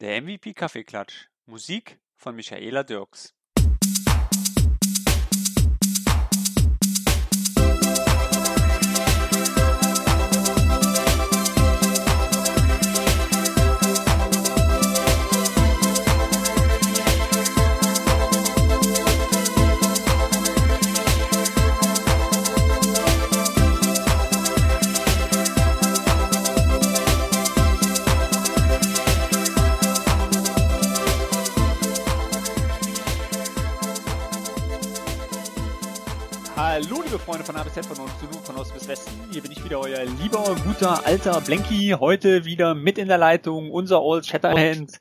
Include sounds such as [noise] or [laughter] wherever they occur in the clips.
Der MVP Kaffeeklatsch. Musik von Michaela Dirks. Freunde von A bis Z, von Nord zu Nord, von Ost bis Westen. Hier bin ich wieder, euer lieber, guter, alter Blanky. Heute wieder mit in der Leitung unser Old Shatterhand,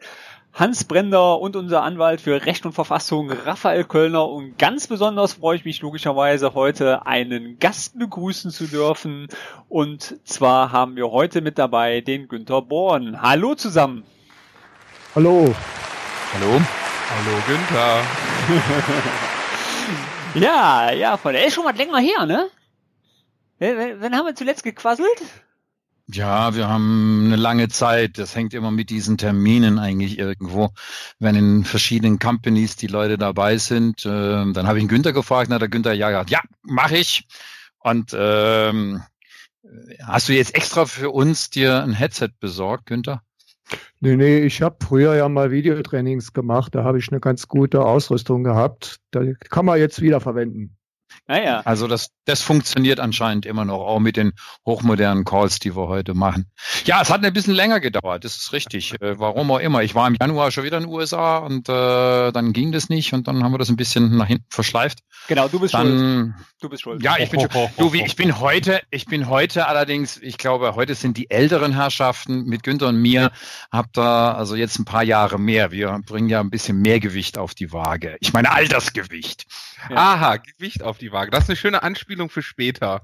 Hans Brender und unser Anwalt für Recht und Verfassung, Raphael Kölner. Und ganz besonders freue ich mich logischerweise heute einen Gast begrüßen zu dürfen. Und zwar haben wir heute mit dabei den Günther Born. Hallo zusammen. Hallo. Hallo. Hallo Günther. [laughs] Ja, ja, der ist schon mal länger her, ne? Wann haben wir zuletzt gequasselt? Ja, wir haben eine lange Zeit. Das hängt immer mit diesen Terminen eigentlich irgendwo. Wenn in verschiedenen Companies die Leute dabei sind, äh, dann habe ich einen Günther gefragt, na der Günther ja gesagt, ja, mache ich. Und ähm, hast du jetzt extra für uns dir ein Headset besorgt, Günther? Nee, nee, ich habe früher ja mal Videotrainings gemacht, da habe ich eine ganz gute Ausrüstung gehabt. Da kann man jetzt wieder verwenden. Naja. Also das, das funktioniert anscheinend immer noch, auch mit den hochmodernen Calls, die wir heute machen. Ja, es hat ein bisschen länger gedauert, das ist richtig. Äh, warum auch immer. Ich war im Januar schon wieder in den USA und äh, dann ging das nicht und dann haben wir das ein bisschen nach hinten verschleift. Genau, du bist dann, schuld. Du bist schuld. Ja, ich bin schuld. Du, wie, ich bin heute, ich bin heute allerdings, ich glaube, heute sind die älteren Herrschaften mit Günther und mir, habt da also jetzt ein paar Jahre mehr. Wir bringen ja ein bisschen mehr Gewicht auf die Waage. Ich meine Altersgewicht. Ja. Aha, Gewicht auf die Waage. Das ist eine schöne Anspielung für später.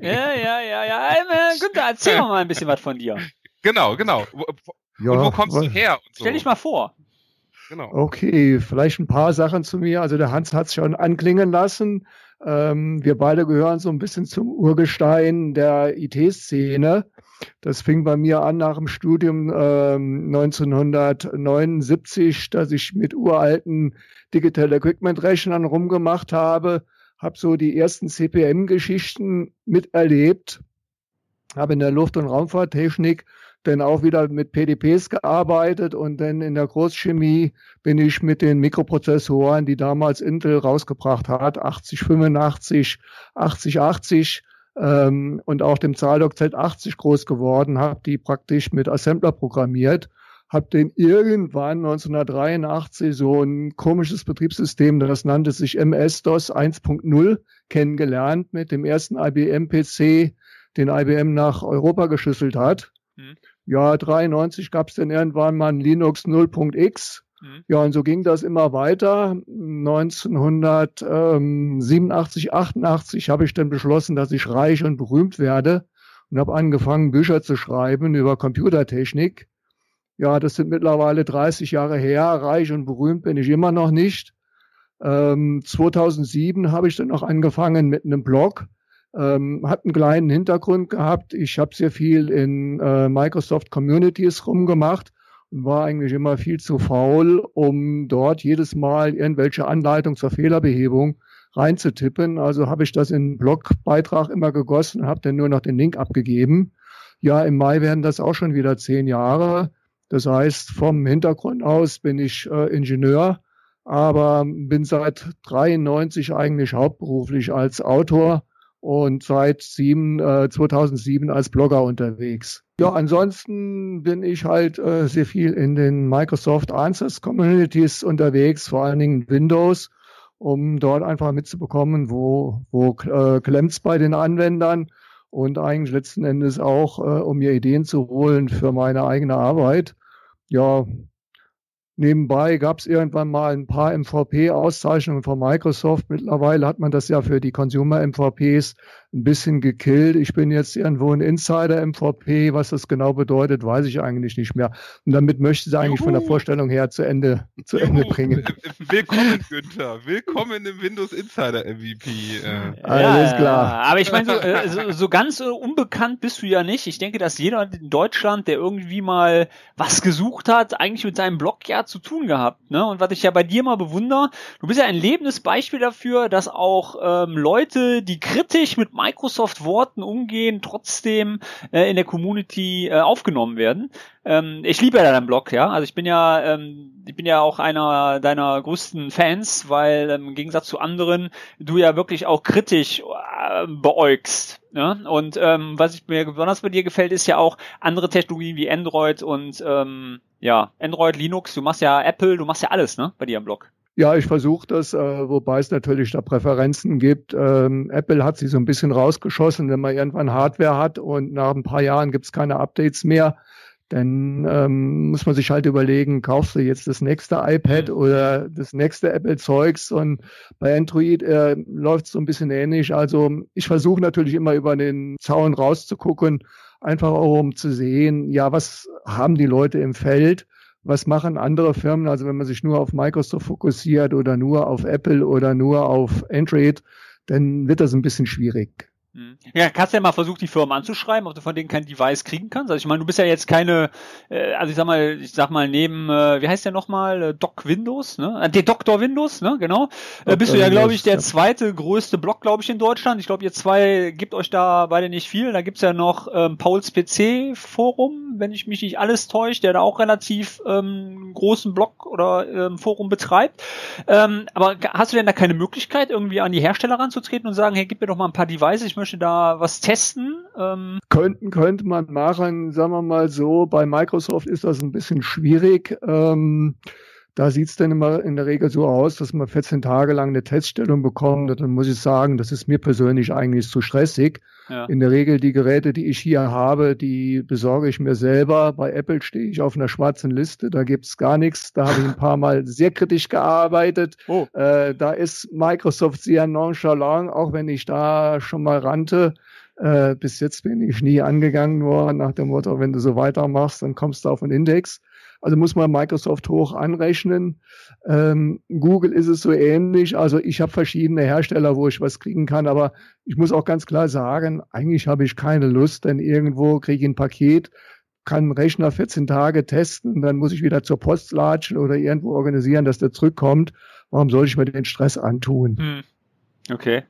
Ja, ja, ja, ja. Äh, Günther, erzähl doch mal ein bisschen was von dir. Genau, genau. Ja, und wo kommst du her? So? Stell dich mal vor. Genau. Okay, vielleicht ein paar Sachen zu mir. Also der Hans hat es schon anklingen lassen. Ähm, wir beide gehören so ein bisschen zum Urgestein der IT-Szene. Das fing bei mir an nach dem Studium ähm, 1979, dass ich mit uralten Digital Equipment Rechnern rumgemacht habe, habe so die ersten CPM-Geschichten miterlebt, habe in der Luft- und Raumfahrttechnik dann auch wieder mit PDPs gearbeitet und dann in der Großchemie bin ich mit den Mikroprozessoren, die damals Intel rausgebracht hat, 8085, 8080 ähm, und auch dem Zahldock Z80 groß geworden, habe die praktisch mit Assembler programmiert habe den irgendwann 1983 so ein komisches Betriebssystem, das nannte sich MS-DOS 1.0, kennengelernt mit dem ersten IBM-PC, den IBM nach Europa geschlüsselt hat. Mhm. Ja, 93 gab es dann irgendwann mal ein Linux 0.x. Mhm. Ja, und so ging das immer weiter. 1987, 88 habe ich dann beschlossen, dass ich reich und berühmt werde und habe angefangen, Bücher zu schreiben über Computertechnik. Ja, das sind mittlerweile 30 Jahre her. Reich und berühmt bin ich immer noch nicht. Ähm, 2007 habe ich dann noch angefangen mit einem Blog. Ähm, hat einen kleinen Hintergrund gehabt. Ich habe sehr viel in äh, Microsoft Communities rumgemacht und war eigentlich immer viel zu faul, um dort jedes Mal irgendwelche Anleitungen zur Fehlerbehebung reinzutippen. Also habe ich das in Blogbeitrag immer gegossen und habe dann nur noch den Link abgegeben. Ja, im Mai werden das auch schon wieder zehn Jahre. Das heißt, vom Hintergrund aus bin ich äh, Ingenieur, aber bin seit 93 eigentlich hauptberuflich als Autor und seit sieben, äh, 2007 als Blogger unterwegs. Ja, ansonsten bin ich halt äh, sehr viel in den Microsoft Answers Communities unterwegs, vor allen Dingen Windows, um dort einfach mitzubekommen, wo, wo äh, klemmt's bei den Anwendern und eigentlich letzten Endes auch, äh, um mir Ideen zu holen für meine eigene Arbeit ja, Nebenbei gab es irgendwann mal ein paar MVP-Auszeichnungen von Microsoft. Mittlerweile hat man das ja für die Consumer-MVPs ein bisschen gekillt. Ich bin jetzt irgendwo ein Insider-MVP. Was das genau bedeutet, weiß ich eigentlich nicht mehr. Und damit möchte ich eigentlich Juhu. von der Vorstellung her zu Ende, zu Ende bringen. [laughs] Willkommen, Günther. Willkommen im Windows Insider MVP. Äh. Alles klar. Aber ich meine, so, äh, so, so ganz äh, unbekannt bist du ja nicht. Ich denke, dass jeder in Deutschland, der irgendwie mal was gesucht hat, eigentlich mit seinem Blog ja zu tun gehabt. Ne? Und was ich ja bei dir mal bewundere, du bist ja ein lebendes Beispiel dafür, dass auch ähm, Leute, die kritisch mit Microsoft-Worten umgehen, trotzdem äh, in der Community äh, aufgenommen werden. Ähm, ich liebe ja deinen Blog, ja. Also ich bin ja, ähm, ich bin ja auch einer deiner größten Fans, weil ähm, im Gegensatz zu anderen du ja wirklich auch kritisch äh, beäugst. Ja? Und ähm, was ich mir besonders bei dir gefällt, ist ja auch andere Technologien wie Android und ähm, ja, Android, Linux, du machst ja Apple, du machst ja alles, ne, bei dir im Blog. Ja, ich versuche das, äh, wobei es natürlich da Präferenzen gibt. Ähm, Apple hat sich so ein bisschen rausgeschossen, wenn man irgendwann Hardware hat und nach ein paar Jahren gibt es keine Updates mehr. Dann ähm, muss man sich halt überlegen, kaufst du jetzt das nächste iPad mhm. oder das nächste Apple-Zeugs und bei Android äh, läuft es so ein bisschen ähnlich. Also ich versuche natürlich immer über den Zaun rauszugucken, einfach auch um zu sehen, ja, was haben die Leute im Feld was machen andere Firmen? Also wenn man sich nur auf Microsoft fokussiert oder nur auf Apple oder nur auf Android, dann wird das ein bisschen schwierig. Hm. Ja, kannst du ja mal versuchen, die Firmen anzuschreiben, ob du von denen kein Device kriegen kannst. Also ich meine, du bist ja jetzt keine, äh, also ich sag mal, ich sag mal, neben, äh, wie heißt der nochmal, äh, Doc Windows, ne? Äh, der Dr. Windows, ne, genau. Äh, bist du ja, glaube ich, der zweite größte Blog, glaube ich, in Deutschland. Ich glaube, ihr zwei gibt euch da beide nicht viel. Da gibt's ja noch ähm, Pauls PC Forum, wenn ich mich nicht alles täusche, der da auch relativ ähm, großen Blog oder ähm, Forum betreibt. Ähm, aber hast du denn da keine Möglichkeit, irgendwie an die Hersteller ranzutreten und sagen, hey, gib mir doch mal ein paar Devices, ich möchte da was testen? Ähm Könnten, könnte man machen, sagen wir mal so. Bei Microsoft ist das ein bisschen schwierig. Ähm, da sieht es dann immer in der Regel so aus, dass man 14 Tage lang eine Teststellung bekommt. Und dann muss ich sagen, das ist mir persönlich eigentlich zu stressig. Ja. In der Regel die Geräte, die ich hier habe, die besorge ich mir selber. Bei Apple stehe ich auf einer schwarzen Liste, da gibt's gar nichts. Da habe ich ein paar Mal sehr kritisch gearbeitet. Oh. Äh, da ist Microsoft sehr nonchalant, auch wenn ich da schon mal rannte. Äh, bis jetzt bin ich nie angegangen worden nach dem Motto, wenn du so weitermachst, dann kommst du auf einen Index. Also muss man Microsoft hoch anrechnen. Ähm, Google ist es so ähnlich. Also ich habe verschiedene Hersteller, wo ich was kriegen kann, aber ich muss auch ganz klar sagen, eigentlich habe ich keine Lust, denn irgendwo kriege ich ein Paket, kann einen Rechner 14 Tage testen, dann muss ich wieder zur Post latschen oder irgendwo organisieren, dass der zurückkommt. Warum soll ich mir den Stress antun? Hm. Okay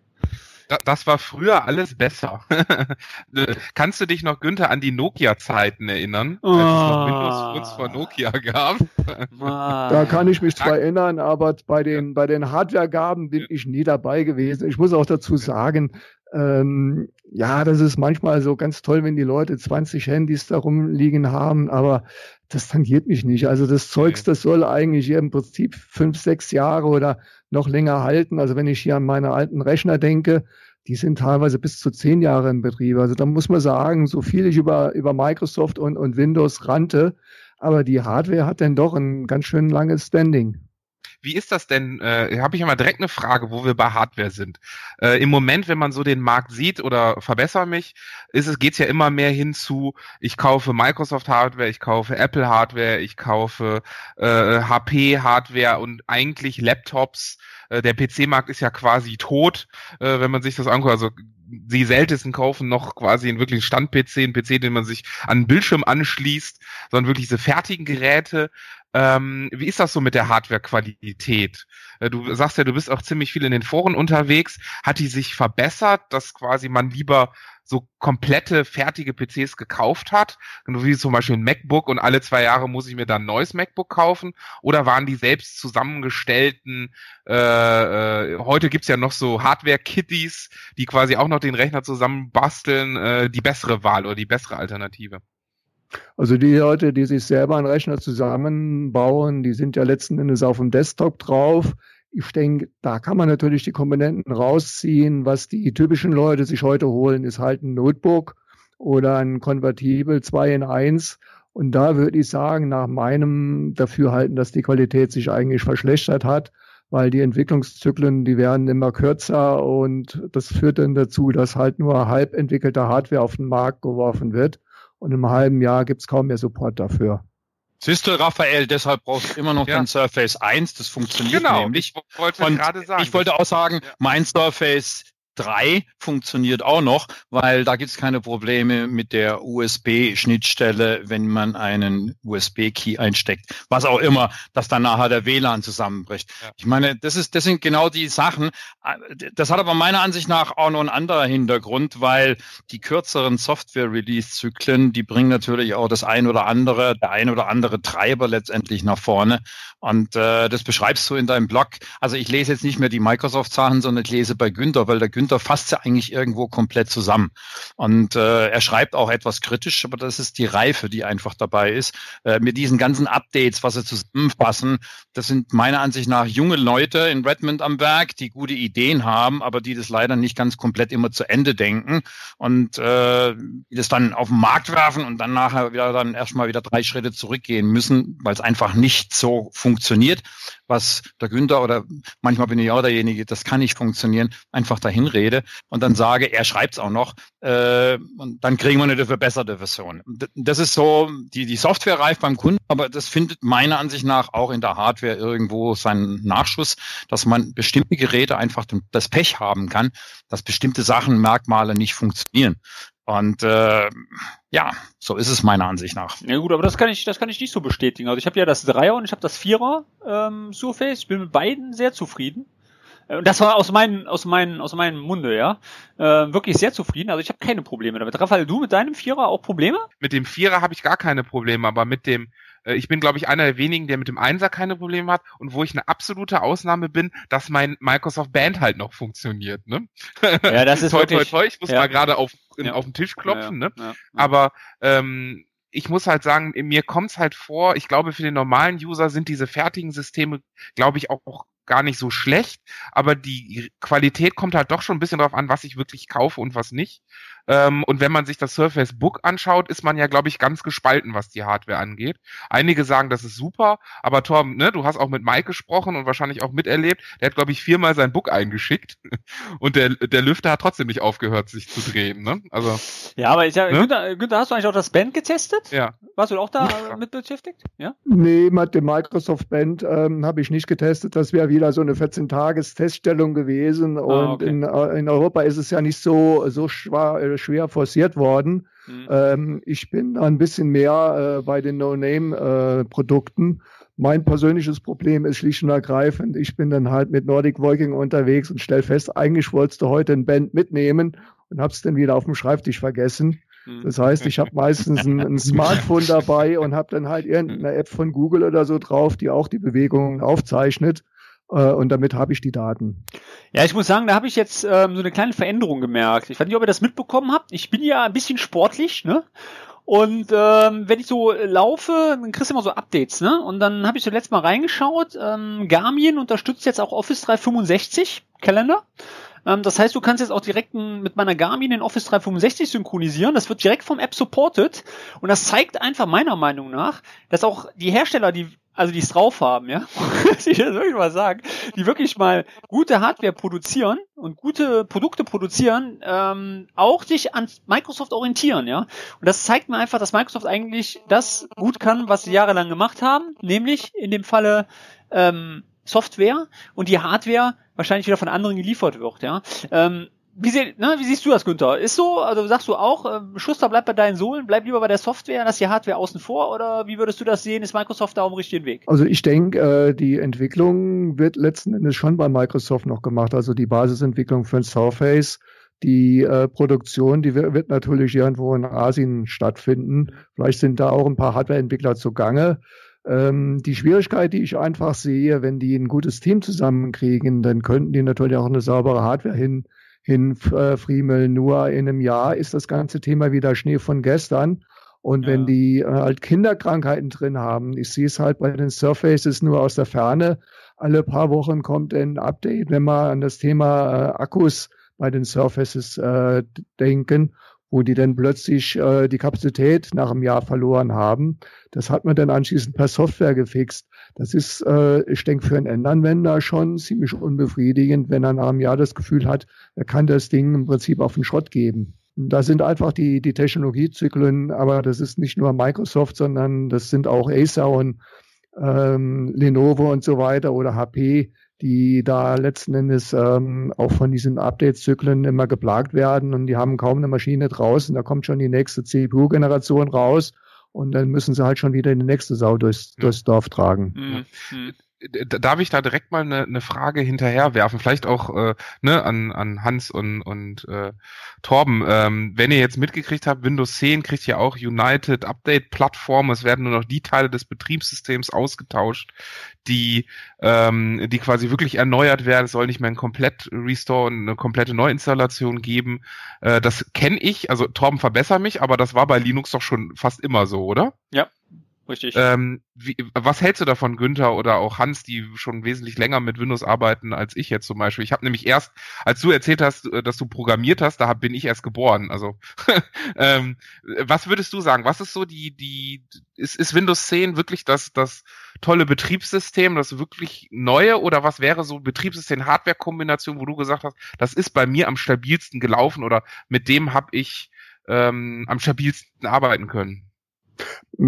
das war früher alles besser. [laughs] Kannst du dich noch, Günther, an die Nokia-Zeiten erinnern? Oh. Als es noch Windows Phones von Nokia gab? [laughs] da kann ich mich zwar erinnern, aber bei den, bei den Hardware-Gaben bin ich nie dabei gewesen. Ich muss auch dazu sagen, ähm, ja, das ist manchmal so ganz toll, wenn die Leute 20 Handys da rumliegen haben, aber das tangiert mich nicht. Also das Zeugs, das soll eigentlich im Prinzip fünf, sechs Jahre oder noch länger halten. Also wenn ich hier an meine alten Rechner denke, die sind teilweise bis zu zehn Jahre im Betrieb. Also da muss man sagen, so viel ich über, über Microsoft und, und Windows rannte, aber die Hardware hat dann doch ein ganz schön langes Standing. Wie ist das denn? Äh, Habe ich mal direkt eine Frage, wo wir bei Hardware sind. Äh, Im Moment, wenn man so den Markt sieht oder verbessere mich, ist es geht's ja immer mehr hin zu, ich kaufe Microsoft Hardware, ich kaufe Apple Hardware, ich kaufe äh, HP Hardware und eigentlich Laptops. Äh, der PC-Markt ist ja quasi tot, äh, wenn man sich das anguckt. Also die seltensten kaufen noch quasi einen wirklichen Stand-PC, einen PC, den man sich an den Bildschirm anschließt, sondern wirklich diese fertigen Geräte. Ähm, wie ist das so mit der Hardware-Qualität? Äh, du sagst ja, du bist auch ziemlich viel in den Foren unterwegs. Hat die sich verbessert, dass quasi man lieber so komplette fertige PCs gekauft hat, wie zum Beispiel ein MacBook und alle zwei Jahre muss ich mir dann ein neues MacBook kaufen? Oder waren die selbst zusammengestellten, äh, äh, heute gibt's ja noch so Hardware-Kitties, die quasi auch noch den Rechner zusammen basteln, äh, die bessere Wahl oder die bessere Alternative? Also die Leute, die sich selber einen Rechner zusammenbauen, die sind ja letzten Endes auf dem Desktop drauf. Ich denke, da kann man natürlich die Komponenten rausziehen. Was die typischen Leute sich heute holen, ist halt ein Notebook oder ein Konvertibel 2 in 1 Und da würde ich sagen, nach meinem Dafürhalten, dass die Qualität sich eigentlich verschlechtert hat, weil die Entwicklungszyklen, die werden immer kürzer und das führt dann dazu, dass halt nur halb entwickelte Hardware auf den Markt geworfen wird und im halben Jahr gibt's kaum mehr Support dafür. Siehst du, Raphael, deshalb brauchst du immer noch ja. den Surface 1, das funktioniert genau, nämlich. Ich wollte gerade sagen. Ich wollte auch sagen, mein Surface 3 funktioniert auch noch, weil da gibt es keine Probleme mit der USB-Schnittstelle, wenn man einen USB-Key einsteckt. Was auch immer, dass dann nachher der WLAN zusammenbricht. Ja. Ich meine, das ist, das sind genau die Sachen. Das hat aber meiner Ansicht nach auch noch einen anderen Hintergrund, weil die kürzeren Software-Release-Zyklen, die bringen natürlich auch das ein oder andere, der ein oder andere Treiber letztendlich nach vorne. Und äh, das beschreibst du in deinem Blog. Also ich lese jetzt nicht mehr die Microsoft-Sachen, sondern ich lese bei Günther, weil der Günther Günther fasst ja eigentlich irgendwo komplett zusammen. Und äh, er schreibt auch etwas kritisch, aber das ist die Reife, die einfach dabei ist. Äh, mit diesen ganzen Updates, was sie zusammenfassen, das sind meiner Ansicht nach junge Leute in Redmond am Werk, die gute Ideen haben, aber die das leider nicht ganz komplett immer zu Ende denken und äh, das dann auf den Markt werfen und dann nachher wieder dann erstmal wieder drei Schritte zurückgehen müssen, weil es einfach nicht so funktioniert, was der Günther oder manchmal bin ich auch derjenige, das kann nicht funktionieren, einfach dahin rede und dann sage, er schreibt es auch noch äh, und dann kriegen wir eine verbesserte Version. Das ist so, die, die Software reift beim Kunden, aber das findet meiner Ansicht nach auch in der Hardware irgendwo seinen Nachschuss, dass man bestimmte Geräte einfach das Pech haben kann, dass bestimmte Sachen, Merkmale nicht funktionieren. Und äh, ja, so ist es meiner Ansicht nach. Ja gut, aber das kann ich, das kann ich nicht so bestätigen. Also ich habe ja das Dreier und ich habe das Vierer ähm, Surface. Ich bin mit beiden sehr zufrieden. Äh, und das war aus meinem, aus meinem, aus meinem Munde, ja. Äh, wirklich sehr zufrieden. Also ich habe keine Probleme damit. Raphael, du mit deinem Vierer auch Probleme? Mit dem Vierer habe ich gar keine Probleme, aber mit dem ich bin, glaube ich, einer der wenigen, der mit dem Einser keine Probleme hat und wo ich eine absolute Ausnahme bin, dass mein Microsoft Band halt noch funktioniert. Ne? Ja, das [laughs] ist toi, toi, toi, Ich muss ja. mal gerade auf, ja. auf den Tisch klopfen. Ja, ne? Aber ähm, ich muss halt sagen, mir kommt's halt vor, ich glaube, für den normalen User sind diese fertigen Systeme, glaube ich, auch gar nicht so schlecht, aber die Qualität kommt halt doch schon ein bisschen darauf an, was ich wirklich kaufe und was nicht. Ähm, und wenn man sich das Surface Book anschaut, ist man ja, glaube ich, ganz gespalten, was die Hardware angeht. Einige sagen, das ist super, aber Torben, ne, du hast auch mit Mike gesprochen und wahrscheinlich auch miterlebt. Der hat, glaube ich, viermal sein Book eingeschickt [laughs] und der, der Lüfter hat trotzdem nicht aufgehört, sich zu drehen. Ne? Also, ja, aber ich, ne? Günther, Günther, hast du eigentlich auch das Band getestet? Ja. Warst du auch da ja. mit beschäftigt? Ja? Nee, mit dem Microsoft Band ähm, habe ich nicht getestet. Das wäre wieder so eine 14-Tages-Teststellung gewesen. Ah, und ah, okay. in, äh, in Europa ist es ja nicht so, so schwer, äh, schwer forciert worden. Mhm. Ähm, ich bin ein bisschen mehr äh, bei den No-Name-Produkten. Äh, mein persönliches Problem ist schlicht und ergreifend, ich bin dann halt mit Nordic Viking unterwegs und stell fest, eigentlich wolltest du heute ein Band mitnehmen und hab's dann wieder auf dem Schreibtisch vergessen. Mhm. Das heißt, ich habe meistens ein, ein, Smartphone [laughs] dabei und habe dann halt irgendeine App von Google oder so drauf, die auch die Bewegungen aufzeichnet. Äh, und damit habe ich die Daten. Ja, ich muss sagen, da habe ich jetzt ähm, so eine kleine Veränderung gemerkt. Ich weiß nicht, ob ihr das mitbekommen habt. Ich bin ja ein bisschen sportlich, ne? Und ähm, wenn ich so laufe, dann kriegst du immer so Updates, ne? Und dann habe ich so letztes Mal reingeschaut. Ähm, Garmin unterstützt jetzt auch Office 365 Kalender. Ähm, das heißt, du kannst jetzt auch direkt mit meiner Garmin in Office 365 synchronisieren. Das wird direkt vom App supported. Und das zeigt einfach meiner Meinung nach, dass auch die Hersteller, die also die es drauf haben, ja, [laughs] ich jetzt wirklich mal sagen, die wirklich mal gute Hardware produzieren und gute Produkte produzieren, ähm, auch sich an Microsoft orientieren, ja. Und das zeigt mir einfach, dass Microsoft eigentlich das gut kann, was sie jahrelang gemacht haben, nämlich in dem Falle ähm, Software und die Hardware wahrscheinlich wieder von anderen geliefert wird, ja. Ähm, wie, sie, ne, wie siehst du das, Günther? Ist so, also sagst du auch, äh, Schuster bleibt bei deinen Sohlen, bleib lieber bei der Software, lass die Hardware außen vor oder wie würdest du das sehen? Ist Microsoft da auf dem richtigen Weg? Also ich denke, äh, die Entwicklung wird letzten Endes schon bei Microsoft noch gemacht. Also die Basisentwicklung für ein Surface, die äh, Produktion, die wird natürlich irgendwo in Asien stattfinden. Vielleicht sind da auch ein paar Hardwareentwickler zugange. Ähm, die Schwierigkeit, die ich einfach sehe, wenn die ein gutes Team zusammenkriegen, dann könnten die natürlich auch eine saubere Hardware hin hinfriemeln. Nur in einem Jahr ist das ganze Thema wieder Schnee von gestern. Und ja. wenn die äh, halt Kinderkrankheiten drin haben, ich sehe es halt bei den Surfaces nur aus der Ferne. Alle paar Wochen kommt ein Update, wenn wir an das Thema äh, Akkus bei den Surfaces äh, denken, wo die dann plötzlich äh, die Kapazität nach einem Jahr verloren haben. Das hat man dann anschließend per Software gefixt. Das ist, äh, ich denke, für einen Endanwender schon ziemlich unbefriedigend, wenn er nach einem Jahr das Gefühl hat, er kann das Ding im Prinzip auf den Schrott geben. Da sind einfach die, die Technologiezyklen, aber das ist nicht nur Microsoft, sondern das sind auch Acer und ähm, Lenovo und so weiter oder HP, die da letzten Endes ähm, auch von diesen Update-Zyklen immer geplagt werden und die haben kaum eine Maschine draußen. Da kommt schon die nächste CPU-Generation raus und dann müssen sie halt schon wieder die nächste Sau durchs, durchs Dorf tragen. Mhm. Darf ich da direkt mal eine, eine Frage hinterherwerfen, vielleicht auch äh, ne, an, an Hans und, und äh, Torben. Ähm, wenn ihr jetzt mitgekriegt habt, Windows 10 kriegt ja auch United Update Plattform. Es werden nur noch die Teile des Betriebssystems ausgetauscht, die, ähm, die quasi wirklich erneuert werden. Es soll nicht mehr ein komplett Restore und eine komplette Neuinstallation geben. Äh, das kenne ich, also Torben verbessere mich, aber das war bei Linux doch schon fast immer so, oder? Ja, Richtig. Ähm, wie, was hältst du davon, Günther oder auch Hans, die schon wesentlich länger mit Windows arbeiten als ich jetzt zum Beispiel? Ich habe nämlich erst, als du erzählt hast, äh, dass du programmiert hast, da bin ich erst geboren. Also, [laughs] ähm, was würdest du sagen? Was ist so die, die, ist, ist Windows 10 wirklich das, das tolle Betriebssystem, das wirklich neue oder was wäre so Betriebssystem-Hardware-Kombination, wo du gesagt hast, das ist bei mir am stabilsten gelaufen oder mit dem habe ich ähm, am stabilsten arbeiten können?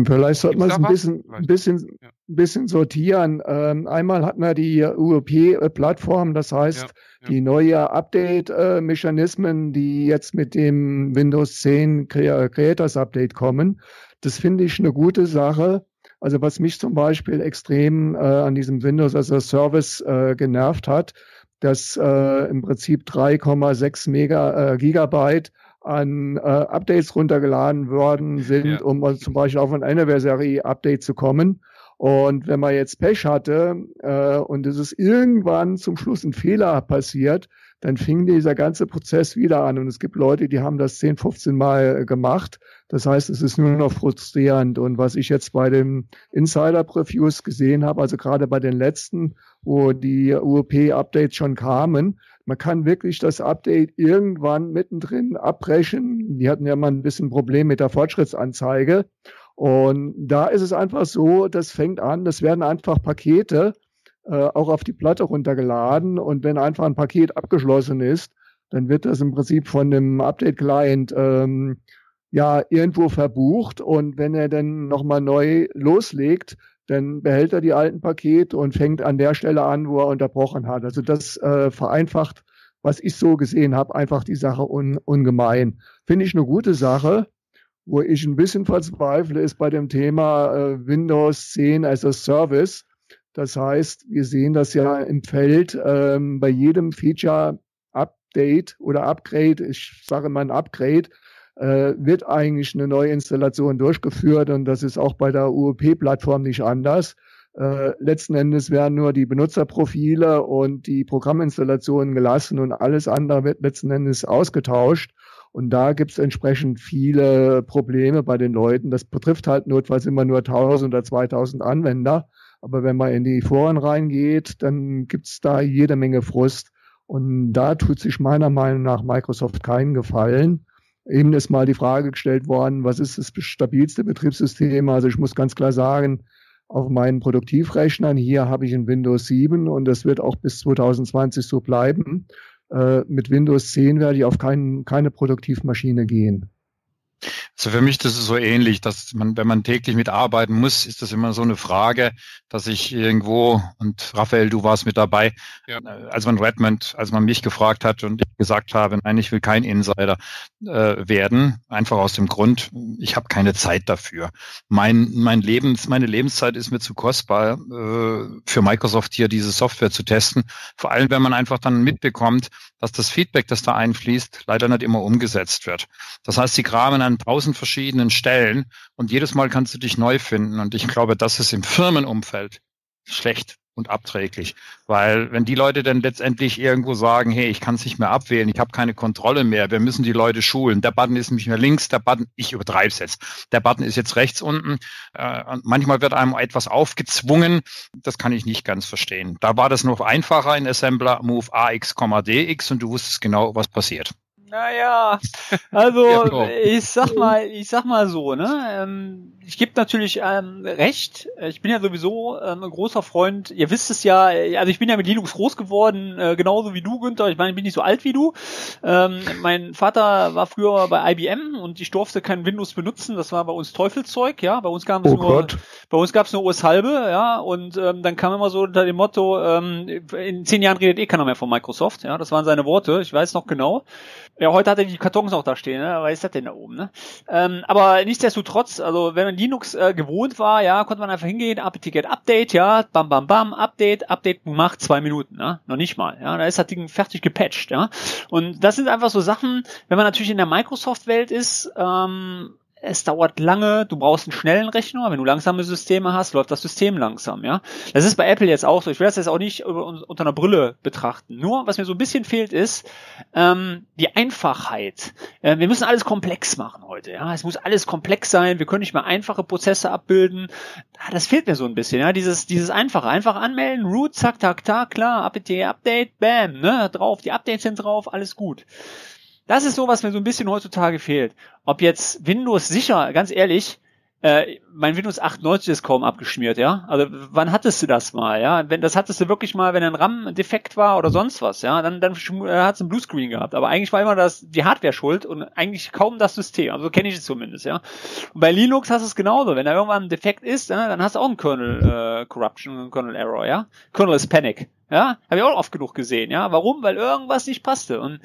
Vielleicht sollte man es ein bisschen, bisschen, ja. bisschen sortieren. Ähm, einmal hat man die UOP-Plattform, das heißt ja, ja. die neue Update-Mechanismen, die jetzt mit dem Windows 10 Creators Update kommen. Das finde ich eine gute Sache. Also was mich zum Beispiel extrem äh, an diesem Windows as a Service äh, genervt hat, dass äh, im Prinzip 3,6 Mega äh, Gigabyte an äh, Updates runtergeladen worden sind, ja. um also zum Beispiel auf ein Anniversary-Update zu kommen. Und wenn man jetzt Pech hatte äh, und es ist irgendwann zum Schluss ein Fehler passiert, dann fing dieser ganze Prozess wieder an. Und es gibt Leute, die haben das 10, 15 Mal gemacht. Das heißt, es ist nur noch frustrierend. Und was ich jetzt bei den Insider-Previews gesehen habe, also gerade bei den letzten, wo die UOP-Updates schon kamen, man kann wirklich das Update irgendwann mittendrin abbrechen. Die hatten ja mal ein bisschen Problem mit der Fortschrittsanzeige. Und da ist es einfach so, das fängt an, das werden einfach Pakete äh, auch auf die Platte runtergeladen. Und wenn einfach ein Paket abgeschlossen ist, dann wird das im Prinzip von dem Update-Client ähm, ja irgendwo verbucht. Und wenn er dann nochmal neu loslegt, dann behält er die alten Pakete und fängt an der Stelle an, wo er unterbrochen hat. Also das äh, vereinfacht, was ich so gesehen habe, einfach die Sache un, ungemein. Finde ich eine gute Sache. Wo ich ein bisschen verzweifle, ist bei dem Thema äh, Windows 10 as a Service. Das heißt, wir sehen das ja im Feld ähm, bei jedem Feature Update oder Upgrade. Ich sage mal ein Upgrade äh, wird eigentlich eine neue Installation durchgeführt und das ist auch bei der UOP-Plattform nicht anders. Äh, letzten Endes werden nur die Benutzerprofile und die Programminstallationen gelassen und alles andere wird letzten Endes ausgetauscht. Und da gibt es entsprechend viele Probleme bei den Leuten. Das betrifft halt notfalls immer nur 1000 oder 2000 Anwender. Aber wenn man in die Foren reingeht, dann gibt es da jede Menge Frust. Und da tut sich meiner Meinung nach Microsoft keinen Gefallen. Eben ist mal die Frage gestellt worden, was ist das stabilste Betriebssystem? Also ich muss ganz klar sagen, auf meinen Produktivrechnern, hier habe ich ein Windows 7 und das wird auch bis 2020 so bleiben. Äh, mit Windows 10 werde ich auf kein, keine Produktivmaschine gehen. Also für mich das ist so ähnlich, dass man, wenn man täglich mitarbeiten muss, ist das immer so eine Frage, dass ich irgendwo, und Raphael, du warst mit dabei, ja. Äh, als man Redmond, als man mich gefragt hat und ich gesagt habe, nein, ich will kein Insider äh, werden, einfach aus dem Grund, ich habe keine Zeit dafür. Mein, mein Lebens, meine Lebenszeit ist mir zu kostbar, äh, für Microsoft hier diese Software zu testen. Vor allem, wenn man einfach dann mitbekommt, dass das Feedback, das da einfließt, leider nicht immer umgesetzt wird. Das heißt, sie graben an tausend verschiedenen Stellen und jedes Mal kannst du dich neu finden. Und ich glaube, das ist im Firmenumfeld schlecht und abträglich. Weil wenn die Leute dann letztendlich irgendwo sagen, hey, ich kann es nicht mehr abwählen, ich habe keine Kontrolle mehr, wir müssen die Leute schulen, der Button ist nicht mehr links, der Button, ich übertreibe es jetzt, der Button ist jetzt rechts unten. Äh, manchmal wird einem etwas aufgezwungen, das kann ich nicht ganz verstehen. Da war das noch einfacher in Assembler, Move AX, DX und du wusstest genau, was passiert. Naja, [laughs] also ja, ich sag mal, ich sag mal so, ne? Ähm, ich gebe natürlich ähm, recht. Ich bin ja sowieso ähm, ein großer Freund. Ihr wisst es ja. Also ich bin ja mit Linux groß geworden, äh, genauso wie du, Günther. Ich meine, ich bin nicht so alt wie du. Ähm, mein Vater war früher bei IBM und ich durfte kein Windows benutzen. Das war bei uns Teufelszeug. Ja, bei uns gab es oh nur, Gott. bei uns gab es nur OS halbe. Ja, und ähm, dann kam immer so unter dem Motto: ähm, In zehn Jahren redet eh keiner mehr von Microsoft. Ja, das waren seine Worte. Ich weiß noch genau. Ja, heute hat er die Kartons auch da stehen, ne? Was ist das denn da oben, ne? Ähm, aber nichtsdestotrotz, also wenn man Linux äh, gewohnt war, ja, konnte man einfach hingehen, apt-get Update, ja, bam, bam, bam, Update, Update gemacht, zwei Minuten, ja, noch nicht mal, ja, da ist das Ding fertig gepatcht, ja. Und das sind einfach so Sachen, wenn man natürlich in der Microsoft-Welt ist, ähm, es dauert lange, du brauchst einen schnellen Rechner, wenn du langsame Systeme hast, läuft das System langsam, ja. Das ist bei Apple jetzt auch so. Ich will das jetzt auch nicht unter einer Brille betrachten. Nur, was mir so ein bisschen fehlt, ist ähm, die Einfachheit. Äh, wir müssen alles komplex machen heute, ja. Es muss alles komplex sein, wir können nicht mehr einfache Prozesse abbilden. Das fehlt mir so ein bisschen, ja. Dieses, dieses Einfache. Einfach anmelden, root, zack, zack, zack, klar, apt, Update, bam, ne, drauf, die Updates sind drauf, alles gut. Das ist so, was mir so ein bisschen heutzutage fehlt. Ob jetzt Windows sicher, ganz ehrlich, äh, mein Windows 98 ist kaum abgeschmiert, ja. Also wann hattest du das mal, ja? Wenn das hattest du wirklich mal, wenn ein RAM defekt war oder sonst was, ja, dann dann äh, hat es ein Bluescreen gehabt. Aber eigentlich war immer das die Hardware schuld und eigentlich kaum das System. Also so kenne ich es zumindest, ja. Und bei Linux hast du es genauso. Wenn da irgendwann ein Defekt ist, ja, dann hast du auch einen Kernel äh, Corruption, einen Kernel Error, ja. Kernel is Panic, ja. Habe ich auch oft genug gesehen, ja. Warum? Weil irgendwas nicht passte und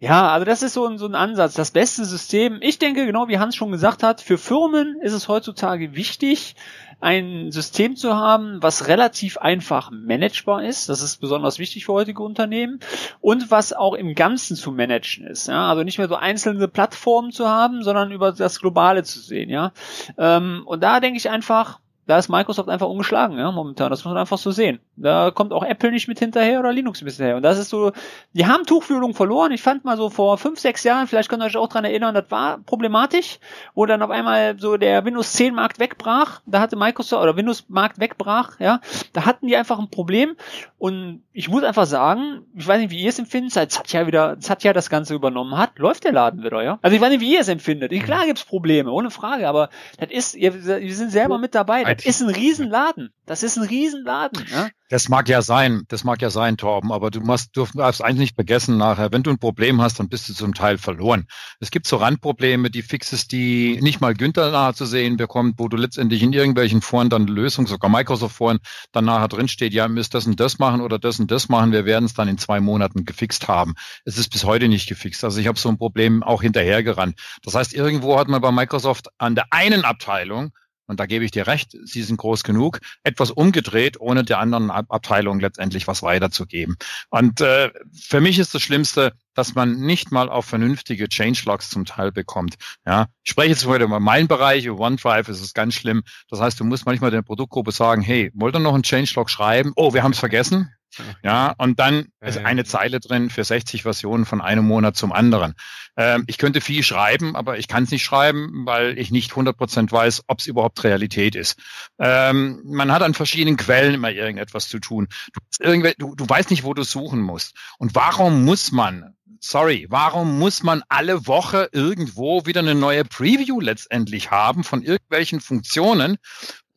ja, also das ist so ein, so ein Ansatz. Das beste System, ich denke, genau wie Hans schon gesagt hat, für Firmen ist es heutzutage wichtig, ein System zu haben, was relativ einfach managebar ist. Das ist besonders wichtig für heutige Unternehmen und was auch im Ganzen zu managen ist. Ja? Also nicht mehr so einzelne Plattformen zu haben, sondern über das Globale zu sehen. Ja, ähm, und da denke ich einfach, da ist Microsoft einfach ungeschlagen, ja, momentan. Das muss man einfach so sehen. Da kommt auch Apple nicht mit hinterher oder Linux mit hinterher. Und das ist so, die haben Tuchfühlung verloren. Ich fand mal so vor fünf, sechs Jahren, vielleicht könnt ihr euch auch dran erinnern, das war problematisch, wo dann auf einmal so der Windows 10 Markt wegbrach. Da hatte Microsoft oder Windows Markt wegbrach, ja. Da hatten die einfach ein Problem. Und ich muss einfach sagen, ich weiß nicht, wie ihr es empfindet, seit Satya wieder, Satya das Ganze übernommen hat, läuft der Laden wieder, ja. Also ich weiß nicht, wie ihr es empfindet. Klar gibt's Probleme, ohne Frage, aber das ist, ihr, wir sind selber mit dabei ist ein Riesenladen. Das ist ein Riesenladen. Ja? Das mag ja sein, das mag ja sein, Torben, aber du musst, du darfst eigentlich nicht vergessen nachher, wenn du ein Problem hast, dann bist du zum Teil verloren. Es gibt so Randprobleme, die Fixes, die nicht mal Günther nahe zu sehen bekommt, wo du letztendlich in irgendwelchen Foren dann eine Lösung, sogar Microsoft-Foren, dann nachher drinsteht, ja, müsst das und das machen oder das und das machen, wir werden es dann in zwei Monaten gefixt haben. Es ist bis heute nicht gefixt. Also ich habe so ein Problem auch hinterhergerannt. Das heißt, irgendwo hat man bei Microsoft an der einen Abteilung und da gebe ich dir recht, sie sind groß genug, etwas umgedreht, ohne der anderen Abteilung letztendlich was weiterzugeben. Und äh, für mich ist das Schlimmste, dass man nicht mal auf vernünftige Changelogs zum Teil bekommt. Ja, ich spreche jetzt heute über meinen Bereich, über OneDrive ist es ganz schlimm. Das heißt, du musst manchmal der Produktgruppe sagen, hey, wollt ihr noch einen Changelog schreiben? Oh, wir haben es vergessen. [laughs] Ja, und dann ist eine Zeile drin für 60 Versionen von einem Monat zum anderen. Ähm, ich könnte viel schreiben, aber ich kann es nicht schreiben, weil ich nicht 100% weiß, ob es überhaupt Realität ist. Ähm, man hat an verschiedenen Quellen immer irgendetwas zu tun. Du, du, du weißt nicht, wo du suchen musst. Und warum muss man sorry, warum muss man alle Woche irgendwo wieder eine neue Preview letztendlich haben von irgendwelchen Funktionen,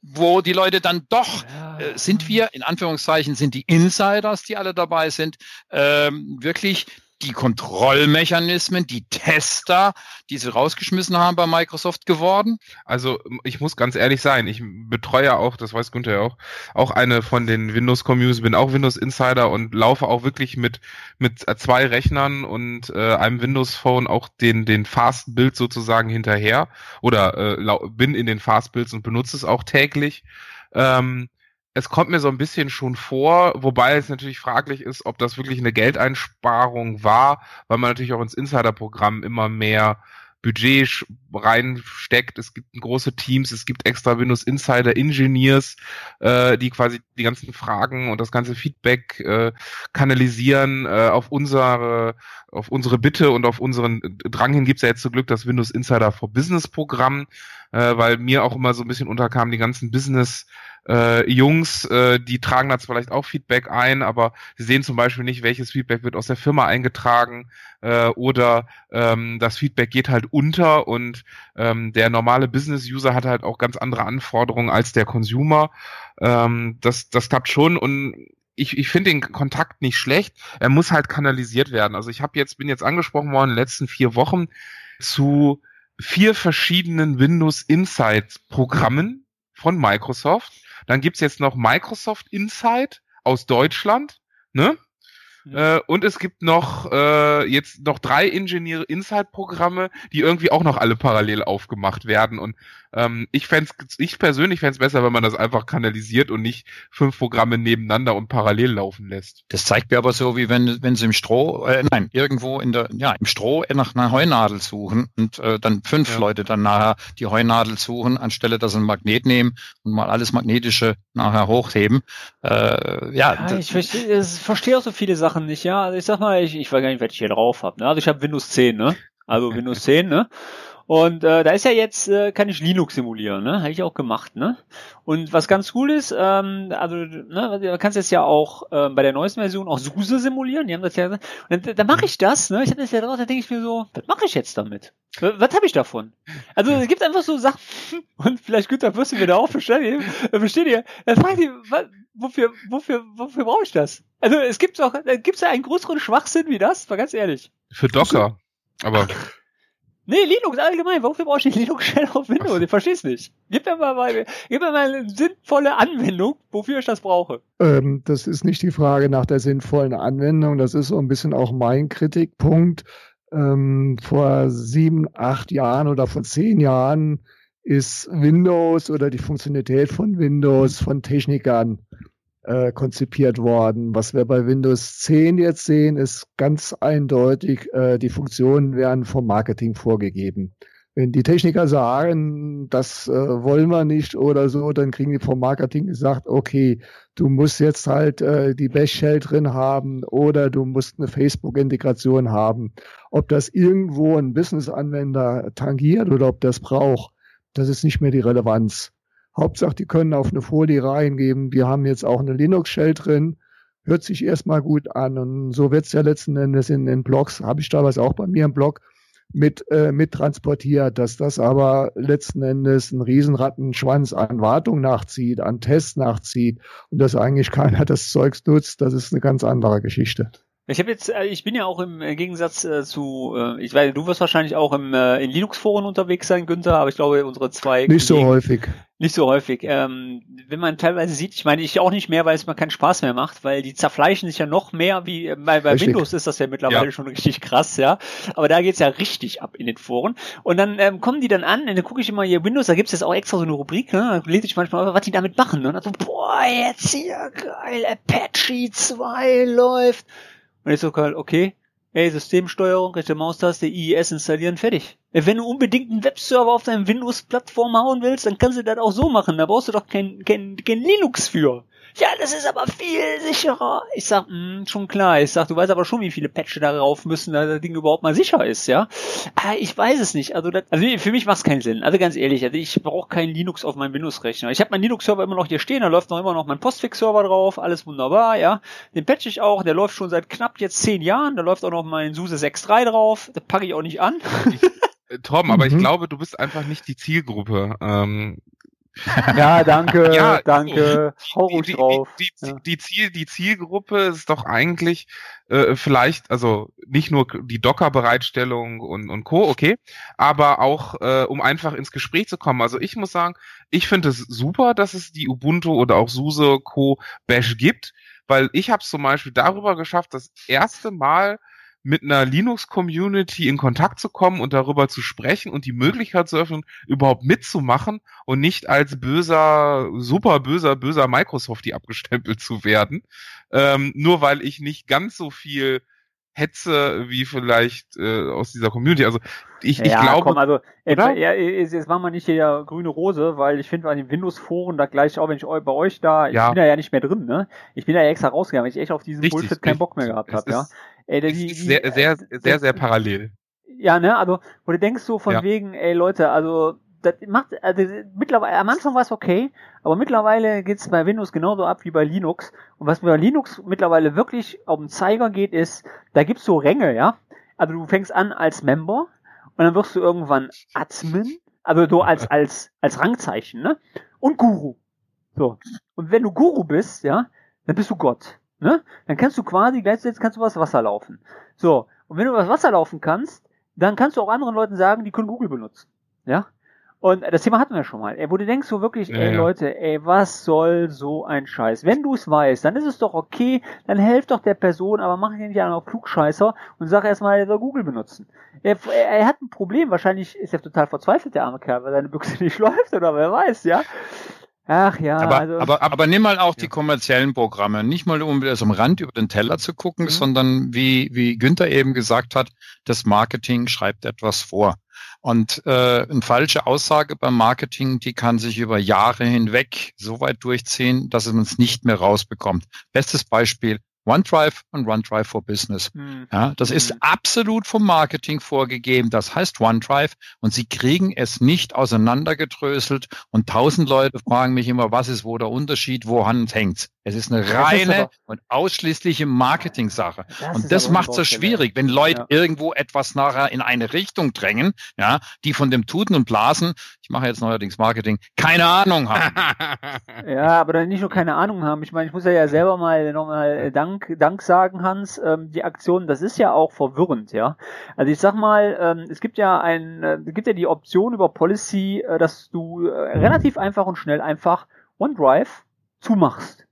wo die Leute dann doch. Äh, sind wir, in Anführungszeichen, sind die Insiders, die alle dabei sind, ähm, wirklich die Kontrollmechanismen, die Tester, die sie rausgeschmissen haben bei Microsoft geworden? Also ich muss ganz ehrlich sein, ich betreue auch, das weiß Günther ja auch, auch eine von den Windows Communities, bin auch Windows Insider und laufe auch wirklich mit mit zwei Rechnern und äh, einem Windows Phone auch den den Fast Build sozusagen hinterher oder äh, bin in den Fast Builds und benutze es auch täglich. Ähm, es kommt mir so ein bisschen schon vor, wobei es natürlich fraglich ist, ob das wirklich eine Geldeinsparung war, weil man natürlich auch ins Insider-Programm immer mehr Budget reinsteckt. Es gibt große Teams, es gibt extra Windows Insider Engineers, äh, die quasi die ganzen Fragen und das ganze Feedback äh, kanalisieren äh, auf unsere auf unsere Bitte und auf unseren Drang hin gibt's ja jetzt zum Glück das Windows Insider for Business Programm, äh, weil mir auch immer so ein bisschen unterkam, die ganzen Business äh, Jungs, äh, die tragen da vielleicht auch Feedback ein, aber sie sehen zum Beispiel nicht, welches Feedback wird aus der Firma eingetragen äh, oder ähm, das Feedback geht halt unter und ähm, der normale Business-User hat halt auch ganz andere Anforderungen als der Consumer. Ähm, das, das klappt schon und ich, ich finde den Kontakt nicht schlecht. Er muss halt kanalisiert werden. Also ich habe jetzt bin jetzt angesprochen worden in den letzten vier Wochen zu vier verschiedenen Windows Insights Programmen von Microsoft dann gibt's jetzt noch Microsoft Insight aus Deutschland, ne? Äh, und es gibt noch äh, jetzt noch drei Engineer Insight Programme, die irgendwie auch noch alle parallel aufgemacht werden. Und ähm, ich fände ich persönlich fände es besser, wenn man das einfach kanalisiert und nicht fünf Programme nebeneinander und parallel laufen lässt. Das zeigt mir aber so, wie wenn, wenn sie im Stroh, äh, nein, irgendwo in der, ja, im Stroh nach einer Heunadel suchen und äh, dann fünf ja. Leute dann nachher die Heunadel suchen, anstelle dass sie ein Magnet nehmen und mal alles Magnetische nachher hochheben. Äh, ja, ja ich verstehe, ich verstehe auch so viele Sachen nicht, ja. Also ich sag mal, ich, ich weiß gar nicht, was ich hier drauf habe. Ne? Also ich habe Windows 10, ne? Also Windows [laughs] 10, ne? Und äh, da ist ja jetzt, äh, kann ich Linux simulieren, ne? Habe ich auch gemacht, ne? Und was ganz cool ist, ähm, also, ne, du kannst jetzt ja auch äh, bei der neuesten Version auch SUSE simulieren, die haben das ja. Und dann, dann mache ich das, ne? Ich habe das ja drauf, da denke ich mir so, was mache ich jetzt damit? Was habe ich davon? Also es gibt einfach so Sachen, [laughs] und vielleicht Günther wirst du mir da auch verstehen, äh, versteht ihr? Dann fragt ihr, was, wofür, wofür, wofür brauche ich das? Also es gibt auch, gibt's ja einen größeren Schwachsinn wie das, mal ganz ehrlich. Für Docker. Aber Nee, Linux allgemein. Wofür brauche ich Linux schnell auf Windows? Ich verstehe es nicht. Gib mir mal, mal, gib mir mal eine sinnvolle Anwendung, wofür ich das brauche. Ähm, das ist nicht die Frage nach der sinnvollen Anwendung. Das ist so ein bisschen auch mein Kritikpunkt. Ähm, vor sieben, acht Jahren oder vor zehn Jahren ist Windows oder die Funktionalität von Windows von Technikern äh, konzipiert worden. Was wir bei Windows 10 jetzt sehen, ist ganz eindeutig, äh, die Funktionen werden vom Marketing vorgegeben. Wenn die Techniker sagen, das äh, wollen wir nicht oder so, dann kriegen die vom Marketing gesagt, okay, du musst jetzt halt äh, die Bash-Shell drin haben oder du musst eine Facebook-Integration haben. Ob das irgendwo ein Business-Anwender tangiert oder ob das braucht, das ist nicht mehr die Relevanz. Hauptsache, die können auf eine Folie reingeben. Wir haben jetzt auch eine Linux-Shell drin. Hört sich erstmal gut an. Und so wird es ja letzten Endes in den Blogs, habe ich damals auch bei mir im Blog mit, äh, mit transportiert, dass das aber letzten Endes einen Riesenrattenschwanz an Wartung nachzieht, an Tests nachzieht und dass eigentlich keiner [laughs] das Zeugs nutzt, das ist eine ganz andere Geschichte. Ich habe jetzt, äh, ich bin ja auch im äh, Gegensatz äh, zu, ich weiß, du wirst wahrscheinlich auch im in Linux-Foren unterwegs sein, Günther, aber ich glaube, unsere zwei nicht so häufig, nicht so häufig. Ähm, wenn man teilweise sieht, ich meine, ich auch nicht mehr, weil es mir keinen Spaß mehr macht, weil die zerfleischen sich ja noch mehr wie bei, bei Windows ist das ja mittlerweile ja. schon richtig krass, ja. Aber da geht's ja richtig ab in den Foren. Und dann ähm, kommen die dann an, und dann gucke ich immer hier Windows, da gibt's jetzt auch extra so eine Rubrik, ne? Da lese ich manchmal, was die damit machen, ne? Und dann so, boah, jetzt hier geil, Apache 2 läuft. Und ich so, okay, ey, Systemsteuerung, rechte Maustaste, IIS installieren, fertig. Wenn du unbedingt einen Webserver auf deinem Windows-Plattform hauen willst, dann kannst du das auch so machen. Da brauchst du doch kein, kein, kein Linux für ja, das ist aber viel sicherer. Ich sag, mh, hm, schon klar. Ich sag, du weißt aber schon, wie viele Patches darauf müssen, dass das Ding überhaupt mal sicher ist, ja. Aber ich weiß es nicht. Also, das, also für mich macht es keinen Sinn. Also ganz ehrlich, also ich brauche kein Linux auf meinem Windows-Rechner. Ich habe meinen Linux-Server immer noch hier stehen, da läuft noch immer noch mein Postfix-Server drauf, alles wunderbar, ja. Den patch ich auch, der läuft schon seit knapp jetzt zehn Jahren, da läuft auch noch mein SUSE 6.3 drauf, das packe ich auch nicht an. Äh, Tom, aber mhm. ich glaube, du bist einfach nicht die Zielgruppe. Ähm, [laughs] ja, danke, ja, danke. Hau ruhig die, drauf. Die, die, ja. die, Ziel, die Zielgruppe ist doch eigentlich äh, vielleicht, also nicht nur die Docker-Bereitstellung und, und Co., okay, aber auch, äh, um einfach ins Gespräch zu kommen. Also ich muss sagen, ich finde es super, dass es die Ubuntu oder auch SUSE Co. Bash gibt, weil ich habe es zum Beispiel darüber geschafft, das erste Mal mit einer Linux-Community in Kontakt zu kommen und darüber zu sprechen und die Möglichkeit zu öffnen, überhaupt mitzumachen und nicht als böser, super böser, böser Microsoft die abgestempelt zu werden. Ähm, nur weil ich nicht ganz so viel Hetze wie vielleicht äh, aus dieser Community. Also ich, ja, ich glaube. Komm, also etwa, ja, jetzt machen wir nicht hier grüne Rose, weil ich finde an den Windows-Foren da gleich auch, wenn ich bei euch da, ich Ja. bin da ja nicht mehr drin, ne? Ich bin da ja extra rausgegangen, weil ich echt auf diesen Richtig, Bullshit keinen Bock mehr gehabt habe, ja. Ey, die, die, sehr, sehr, äh, sehr, sehr parallel. Ja, ne, also, wo du denkst so von Ja. wegen, ey Leute, also, das macht, also, mittlerweile, am Anfang war es okay, aber mittlerweile geht's bei Windows genauso ab wie bei Linux. Und was bei Linux mittlerweile wirklich auf den Zeiger geht, ist, da gibt's so Ränge, ja. Also du fängst an als Member und dann wirst du irgendwann Admin, also so als, als, als Rangzeichen, ne? Und Guru. So. Und wenn du Guru bist, ja, dann bist du Gott. Ne? Dann kannst du quasi gleichzeitig kannst du was Wasser laufen. So. Und wenn du was Wasser laufen kannst, dann kannst du auch anderen Leuten sagen, die können Google benutzen. Ja? Und das Thema hatten wir schon mal. Ey, wo du denkst so wirklich, Ja, ey ja. Leute, ey, was soll so ein Scheiß? Wenn du es weißt, dann ist es doch okay, dann helft doch der Person, aber mach ihn nicht an auf Klugscheißer und sag erstmal, er soll Google benutzen. Er, er, er hat ein Problem, wahrscheinlich ist er total verzweifelt, der arme Kerl, weil seine Büchse [laughs] nicht läuft oder wer weiß, ja. Ach ja, aber, also. aber, aber nimm mal auch die Ja. kommerziellen Programme. Nicht mal um das am Rand über den Teller zu gucken, Mhm. sondern wie, wie Günther eben gesagt hat, das Marketing schreibt etwas vor. Und äh, eine falsche Aussage beim Marketing, die kann sich über Jahre hinweg so weit durchziehen, dass man es nicht mehr rausbekommt. Bestes Beispiel OneDrive und OneDrive for Business. hm. Ja, das ist Mhm. absolut vom Marketing vorgegeben. Das heißt OneDrive und sie kriegen es nicht auseinandergedröselt und tausend Leute fragen mich immer, was ist wo der Unterschied, woran hängt's? Es ist eine Das ist reine aber- und ausschließliche Marketing-Sache. Und das macht es so schwierig, wenn Leute Ja. irgendwo etwas nachher in eine Richtung drängen, ja, die von dem Tuten und Blasen, ich mache jetzt neuerdings Marketing, keine Ahnung haben. [laughs] Ja, aber dann nicht nur keine Ahnung haben. Ich meine, ich muss ja, ja selber mal nochmal Dank, Dank sagen, Hans. Ähm, die Aktion, das ist ja auch verwirrend, ja. Also ich sag mal, ähm, es gibt ja ein, äh, es gibt ja die Option über Policy, äh, dass du äh, relativ einfach und schnell einfach OneDrive zumachst.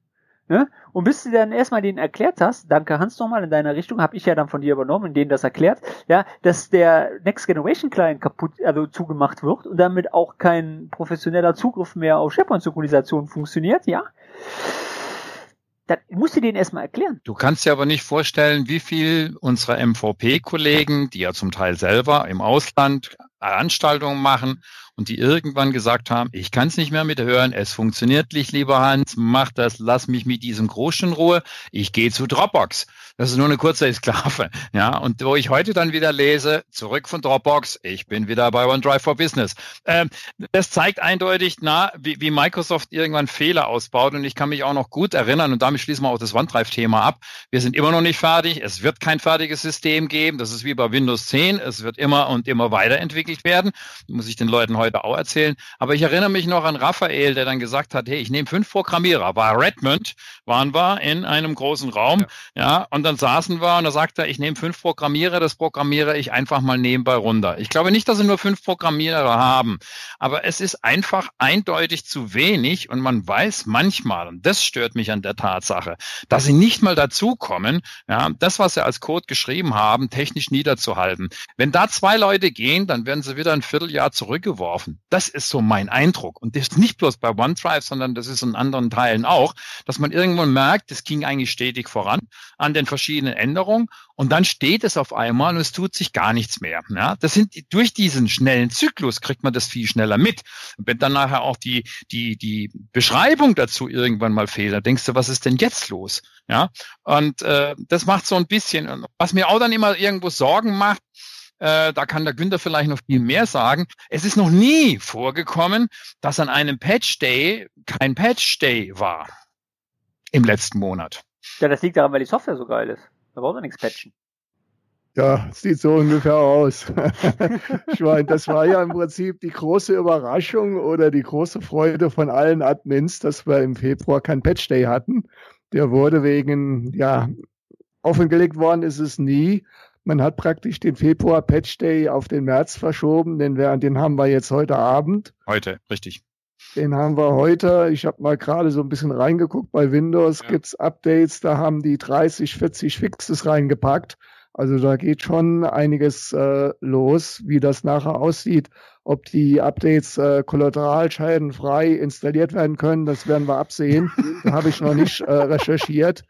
Ne? Und bis du dann erstmal denen erklärt hast, danke Hans nochmal in deiner Richtung, habe ich ja dann von dir übernommen und denen das erklärt, ja, dass der Next Generation Client kaputt, also zugemacht wird und damit auch kein professioneller Zugriff mehr auf SharePoint-Synchronisation funktioniert, ja. Das musst du denen erstmal erklären. Du kannst dir aber nicht vorstellen, wie viel unserer MVP-Kollegen, die ja zum Teil selber im Ausland Veranstaltungen machen und die irgendwann gesagt haben, ich kann es nicht mehr mithören, es funktioniert nicht, lieber Hans, mach das, lass mich mit diesem Groschen in Ruhe, ich gehe zu Dropbox. Das ist nur eine kurze Exklave. [laughs] Ja, und wo ich heute dann wieder lese, zurück von Dropbox, ich bin wieder bei OneDrive for Business. Ähm, das zeigt eindeutig, na, wie, wie Microsoft irgendwann Fehler ausbaut. Und ich kann mich auch noch gut erinnern, und damit schließen wir auch das OneDrive-Thema ab. Wir sind immer noch nicht fertig. Es wird kein fertiges System geben. Das ist wie bei Windows 10. Es wird immer und immer weiterentwickelt werden. Muss ich den Leuten heute auch erzählen. Aber ich erinnere mich noch an Raphael, der dann gesagt hat, hey, ich nehme fünf Programmierer. War Redmond, waren wir in einem großen Raum. Ja, ja und dann saßen wir und da sagte er, ich nehme fünf Programmierer, das programmiere ich einfach mal nebenbei runter. Ich glaube nicht, dass sie nur fünf Programmierer haben, aber es ist einfach eindeutig zu wenig und man weiß manchmal, und das stört mich an der Tatsache, dass sie nicht mal dazukommen, ja, das, was sie als Code geschrieben haben, technisch niederzuhalten. Wenn da zwei Leute gehen, dann werden sie wieder ein Vierteljahr zurückgeworfen. Das ist so mein Eindruck. Und das ist nicht bloß bei OneDrive, sondern das ist in anderen Teilen auch, dass man irgendwann merkt, es ging eigentlich stetig voran an den verschiedenen Änderungen und dann steht es auf einmal und es tut sich gar nichts mehr. Ja, das sind durch diesen schnellen Zyklus kriegt man das viel schneller mit. Und wenn dann nachher auch die die die Beschreibung dazu irgendwann mal fehlt, dann denkst du, was ist denn jetzt los? Ja, und äh, das macht so ein bisschen. Was mir auch dann immer irgendwo Sorgen macht. Äh, da kann der Günther vielleicht noch viel mehr sagen. Es ist noch nie vorgekommen, dass an einem Patch Day kein Patch Day war im letzten Monat. Ja, das liegt daran, weil die Software so geil ist. Da braucht man nichts patchen. Ja, sieht so ungefähr aus. [laughs] ich meine, das war ja im Prinzip die große Überraschung oder die große Freude von allen Admins, dass wir im Februar kein Patch Day hatten. Der wurde wegen, ja, offengelegt worden ist es nie. Man hat praktisch den Februar Patch Day auf den März verschoben, den, wir, den haben wir jetzt heute Abend. Heute, richtig. Den haben wir heute. Ich habe mal gerade so ein bisschen reingeguckt. Bei Windows Ja. gibt's Updates, da haben die 30, 40 Fixes reingepackt. Also da geht schon einiges äh, los, wie das nachher aussieht. Ob die Updates äh, kollateralscheidenfrei installiert werden können, das werden wir absehen. da habe ich noch nicht äh, recherchiert.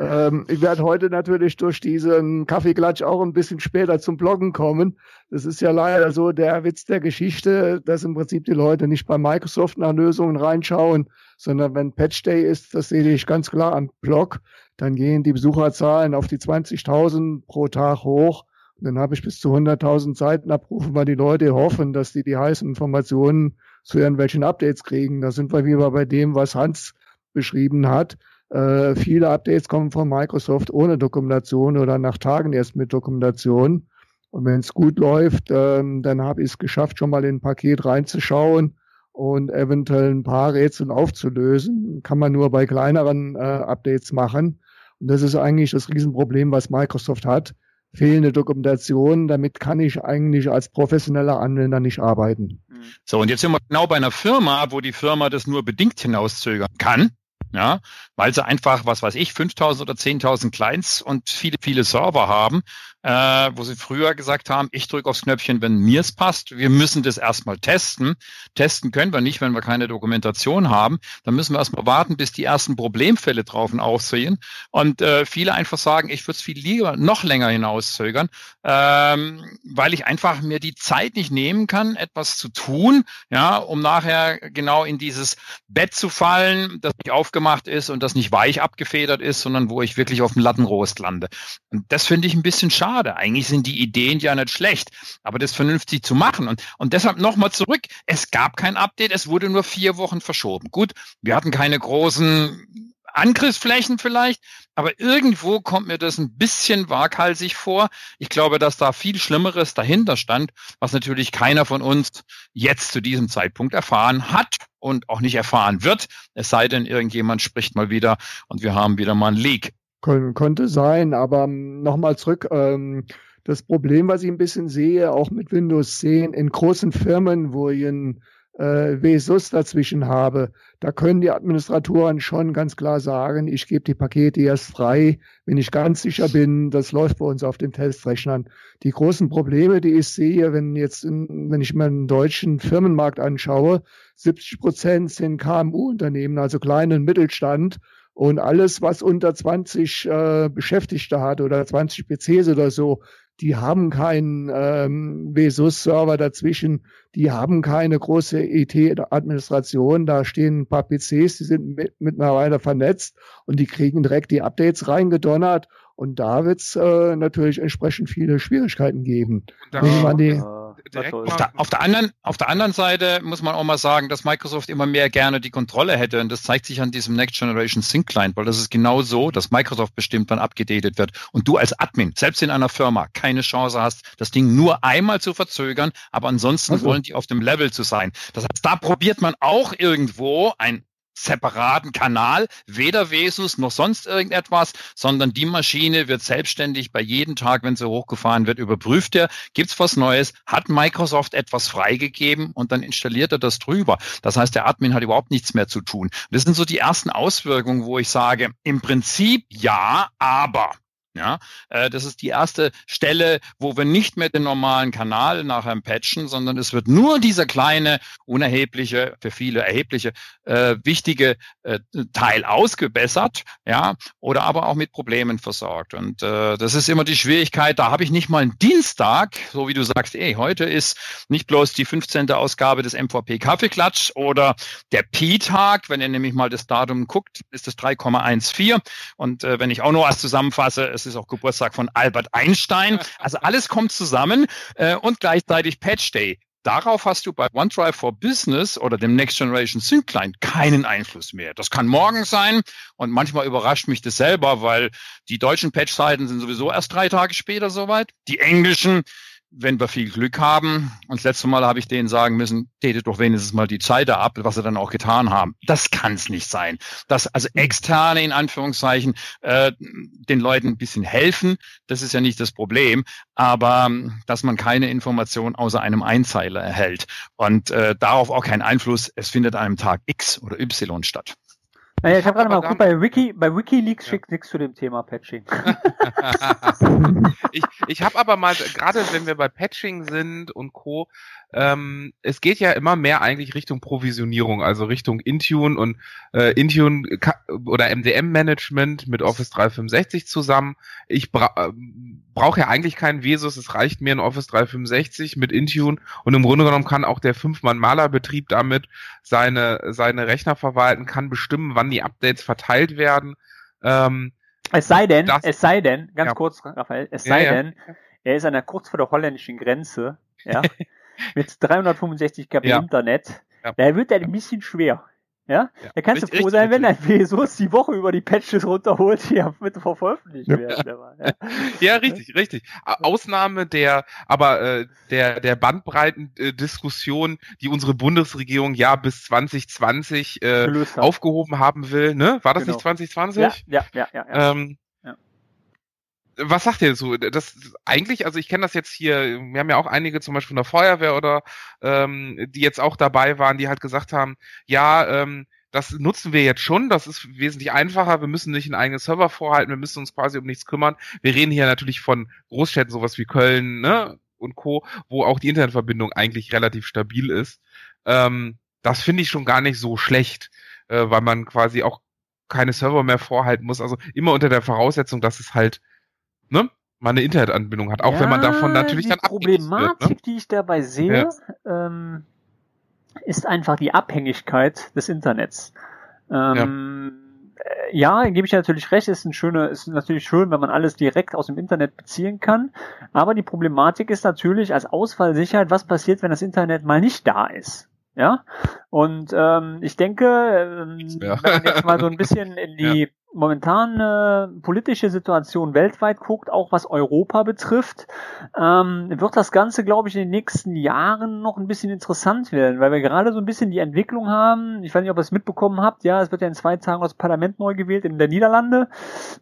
Ähm, ich werde heute natürlich durch diesen Kaffeeklatsch auch ein bisschen später zum Bloggen kommen. Das ist ja leider so der Witz der Geschichte, dass im Prinzip die Leute nicht bei Microsoft nach Lösungen reinschauen, sondern wenn Patch Day ist, das sehe ich ganz klar am Blog, dann gehen die Besucherzahlen auf die 20.000 pro Tag hoch. Und dann habe ich bis zu 100.000 Seiten abrufen, weil die Leute hoffen, dass die die heißen Informationen zu irgendwelchen Updates kriegen. Da sind wir wieder bei dem, was Hans beschrieben hat. Äh, viele Updates kommen von Microsoft ohne Dokumentation oder nach Tagen erst mit Dokumentation. Und wenn es gut läuft, ähm, dann habe ich es geschafft, schon mal in ein Paket reinzuschauen und eventuell ein paar Rätsel aufzulösen. Kann man nur bei kleineren äh, Updates machen. Und das ist eigentlich das Riesenproblem, was Microsoft hat. Fehlende Dokumentation, damit kann ich eigentlich als professioneller Anwender nicht arbeiten. So, und jetzt sind wir genau bei einer Firma, wo die Firma das nur bedingt hinauszögern kann ja, weil sie einfach, was weiß ich, 5000 oder 10.000 Clients und viele, viele Server haben, äh, wo sie früher gesagt haben, ich drücke aufs Knöpfchen, wenn mir es passt. Wir müssen das erstmal testen. Testen können wir nicht, wenn wir keine Dokumentation haben. Dann müssen wir erstmal warten, bis die ersten Problemfälle drauf aussehen. Und äh, viele einfach sagen, ich würde es viel lieber noch länger hinauszögern, ähm, weil ich einfach mir die Zeit nicht nehmen kann, etwas zu tun, ja, um nachher genau in dieses Bett zu fallen, das nicht aufgemacht ist und das nicht weich abgefedert ist, sondern wo ich wirklich auf dem Lattenrost lande. Und das finde ich ein bisschen schade schade. Eigentlich sind die Ideen ja nicht schlecht, aber das vernünftig zu machen. Und, und deshalb nochmal zurück. Es gab kein Update, es wurde nur vier Wochen verschoben. Gut, wir hatten keine großen Angriffsflächen vielleicht, aber irgendwo kommt mir das ein bisschen waghalsig vor. Ich glaube, dass da viel Schlimmeres dahinter stand, was natürlich keiner von uns jetzt zu diesem Zeitpunkt erfahren hat und auch nicht erfahren wird, es sei denn, irgendjemand spricht mal wieder und wir haben wieder mal ein Leak. Kon konnte sein, aber ähm, nochmal zurück. Ähm, das Problem, was ich ein bisschen sehe, auch mit Windows 10 in großen Firmen, wo ein äh, WSUS dazwischen habe, da können die Administratoren schon ganz klar sagen, ich gebe die Pakete erst frei, wenn ich ganz sicher bin, das läuft bei uns auf den Testrechnern. Die großen Probleme, die ich sehe, wenn jetzt, in, wenn ich mir einen deutschen Firmenmarkt anschaue, 70 Prozent sind KMU-Unternehmen, also kleinen Mittelstand. Und alles, was unter 20 äh, Beschäftigte hat oder 20 PCs oder so, die haben keinen ähm, VSUS-Server dazwischen, die haben keine große IT-Administration, da stehen ein paar PCs, die sind mit, mittlerweile vernetzt und die kriegen direkt die Updates reingedonnert. Und da wird es äh, natürlich entsprechend viele Schwierigkeiten geben. Man die, auf der, auf, der, anderen, auf der anderen Seite muss man auch mal sagen, dass Microsoft immer mehr gerne die Kontrolle hätte. Und das zeigt sich an diesem Next Generation Sync Client, weil das ist genau so, dass Microsoft bestimmt, wann abgedatet wird. Und du als Admin, selbst in einer Firma, keine Chance hast, das Ding nur einmal zu verzögern, aber ansonsten also. wollen die auf dem Level zu sein. Das heißt, da probiert man auch irgendwo ein separaten Kanal, weder Vesus noch sonst irgendetwas, sondern die Maschine wird selbstständig bei jedem Tag, wenn sie hochgefahren wird, überprüft er, gibt's was Neues, hat Microsoft etwas freigegeben und dann installiert er das drüber. Das heißt, der Admin hat überhaupt nichts mehr zu tun. Das sind so die ersten Auswirkungen, wo ich sage, im Prinzip ja, aber. Ja, äh, das ist die erste Stelle, wo wir nicht mehr den normalen Kanal nachher patchen, sondern es wird nur dieser kleine, unerhebliche, für viele erhebliche, äh, wichtige äh, Teil ausgebessert, ja, oder aber auch mit Problemen versorgt. Und äh, das ist immer die Schwierigkeit. Da habe ich nicht mal einen Dienstag, so wie du sagst, ey, heute ist nicht bloß die 15. Ausgabe des MVP Kaffeeklatsch oder der Pi-Tag, wenn ihr nämlich mal das Datum guckt, ist das 3,14. Und äh, wenn ich auch noch was zusammenfasse, es ist auch Geburtstag von Albert Einstein. Also alles kommt zusammen äh, und gleichzeitig Patch Day. Darauf hast du bei OneDrive for Business oder dem Next Generation Sync Client keinen Einfluss mehr. Das kann morgen sein und manchmal überrascht mich das selber, weil die deutschen Patch-Seiten sind sowieso erst drei Tage später soweit. Die englischen wenn wir viel Glück haben, und das letzte Mal habe ich denen sagen müssen, tätet doch wenigstens mal die Zeit ab, was sie dann auch getan haben. Das kann es nicht sein. Dass also externe in Anführungszeichen äh, den Leuten ein bisschen helfen, das ist ja nicht das Problem, aber dass man keine Information außer einem Einzeiler erhält und äh, darauf auch keinen Einfluss, es findet an einem Tag X oder Y statt. Naja, ich habe gerade mal geguckt, bei, Wiki, bei Wikileaks ja. schickt nichts zu dem Thema Patching. [laughs] ich ich habe aber mal, gerade wenn wir bei Patching sind und Co., ähm, es geht ja immer mehr eigentlich Richtung Provisionierung, also Richtung Intune und äh, Intune oder MDM-Management mit Office 365 zusammen. Ich bra äh, brauche ja eigentlich keinen Vesus, es reicht mir ein Office 365 mit Intune und im Grunde genommen kann auch der Fünf-Mann-Maler-Betrieb damit seine, seine Rechner verwalten, kann bestimmen, wann die Updates verteilt werden. Ähm, es sei denn, das, es sei denn, ganz ja. kurz, Raphael, es sei ja, denn, er ist an der kurz vor der holländischen Grenze, ja, [laughs] mit 365 KB Internet. Da wird er ein bisschen schwer. Ja? ja da kannst du froh sein, wenn dein Pesos die Woche über die Patches runterholt, die ja mit veröffentlicht werden. Ja. [laughs] ja, richtig, richtig. Ausnahme der, aber äh, der, der Bandbreiten-Diskussion, die unsere Bundesregierung ja bis 2020 äh, aufgehoben haben will, ne? War das genau. nicht 2020? Ja, ja, ja. ja, ja. Ähm, was sagt ihr so? Das eigentlich, also ich kenne das jetzt hier, wir haben ja auch einige zum Beispiel von der Feuerwehr oder ähm, die jetzt auch dabei waren, die halt gesagt haben, ja, ähm, das nutzen wir jetzt schon, das ist wesentlich einfacher, wir müssen nicht einen eigenen Server vorhalten, wir müssen uns quasi um nichts kümmern. Wir reden hier natürlich von Großstädten, sowas wie Köln, ne? Und Co., wo auch die Internetverbindung eigentlich relativ stabil ist. Ähm, das finde ich schon gar nicht so schlecht, äh, weil man quasi auch keine Server mehr vorhalten muss. Also immer unter der Voraussetzung, dass es halt ne, mal eine Internetanbindung hat, auch ja, wenn man davon natürlich die dann Problematik, wird, ne? die ich dabei sehe, ja. ähm, ist einfach die Abhängigkeit des Internets. Ähm, ja. ja, gebe ich natürlich recht, ist ein schöner, ist natürlich schön, wenn man alles direkt aus dem Internet beziehen kann. Aber die Problematik ist natürlich als Ausfallsicherheit, was passiert, wenn das Internet mal nicht da ist. Ja, und ähm, ich denke, ähm, ja. wenn man jetzt mal so ein bisschen in [laughs] die momentane politische Situation weltweit guckt, auch was Europa betrifft, ähm, wird das Ganze, glaube ich, in den nächsten Jahren noch ein bisschen interessant werden, weil wir gerade so ein bisschen die Entwicklung haben. Ich weiß nicht, ob ihr es mitbekommen habt. Ja, es wird ja in zwei Tagen das Parlament neu gewählt in der Niederlande,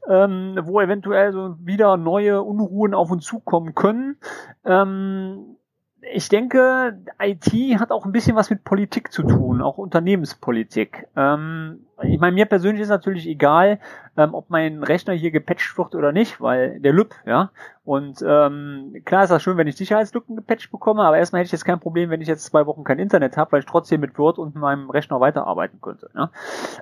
ähm, wo eventuell so wieder neue Unruhen auf uns zukommen können. Ähm, ich denke, IT hat auch ein bisschen was mit Politik zu tun, auch Unternehmenspolitik. Ähm, ich meine, mir persönlich ist natürlich egal, ähm, ob mein Rechner hier gepatcht wird oder nicht, weil der Lüb, ja. Und ähm, klar ist das schön, wenn ich Sicherheitslücken gepatcht bekomme, aber erstmal hätte ich jetzt kein Problem, wenn ich jetzt zwei Wochen kein Internet habe, weil ich trotzdem mit Word und meinem Rechner weiterarbeiten könnte. Ja?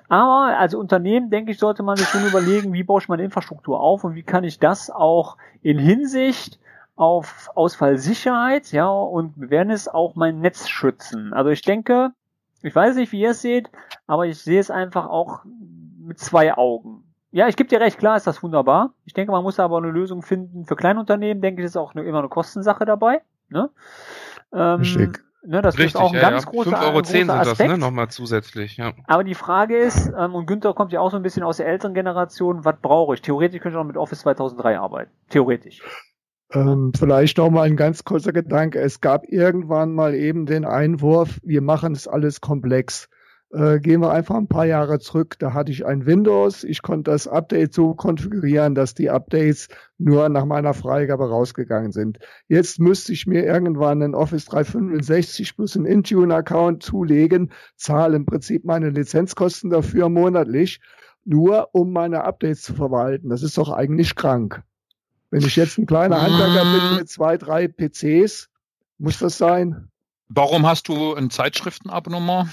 Aber als Unternehmen, denke ich, sollte man sich schon überlegen, wie baue ich meine Infrastruktur auf und wie kann ich das auch in Hinsicht auf Ausfallsicherheit, ja, und wir werden es auch mein Netz schützen. Also ich denke, ich weiß nicht, wie ihr es seht, aber ich sehe es einfach auch mit zwei Augen. Ja, ich gebe dir recht, klar ist das wunderbar. Ich denke, man muss aber eine Lösung finden für Kleinunternehmen, denke ich, ist auch eine, immer eine Kostensache dabei. Ne? Ähm, Richtig. Ne, das Richtig, ist auch ein ja, ganz ja. großer 5,10 Euro sind das, ne? Nochmal zusätzlich, ja. Aber die Frage ist, ähm, und Günther kommt ja auch so ein bisschen aus der älteren Generation, was brauche ich? Theoretisch könnte ich auch mit Office 2003 arbeiten. Theoretisch. Ähm, vielleicht noch mal ein ganz kurzer Gedanke. Es gab irgendwann mal eben den Einwurf, wir machen es alles komplex. Äh, gehen wir einfach ein paar Jahre zurück. Da hatte ich ein Windows. Ich konnte das Update so konfigurieren, dass die Updates nur nach meiner Freigabe rausgegangen sind. Jetzt müsste ich mir irgendwann einen Office 365 plus einen Intune-Account zulegen, zahle im Prinzip meine Lizenzkosten dafür monatlich, nur um meine Updates zu verwalten. Das ist doch eigentlich krank. Wenn ich jetzt ein kleiner Handwerker bin mit zwei, drei PCs, muss das sein? Warum hast du ein Zeitschriftenabonnement?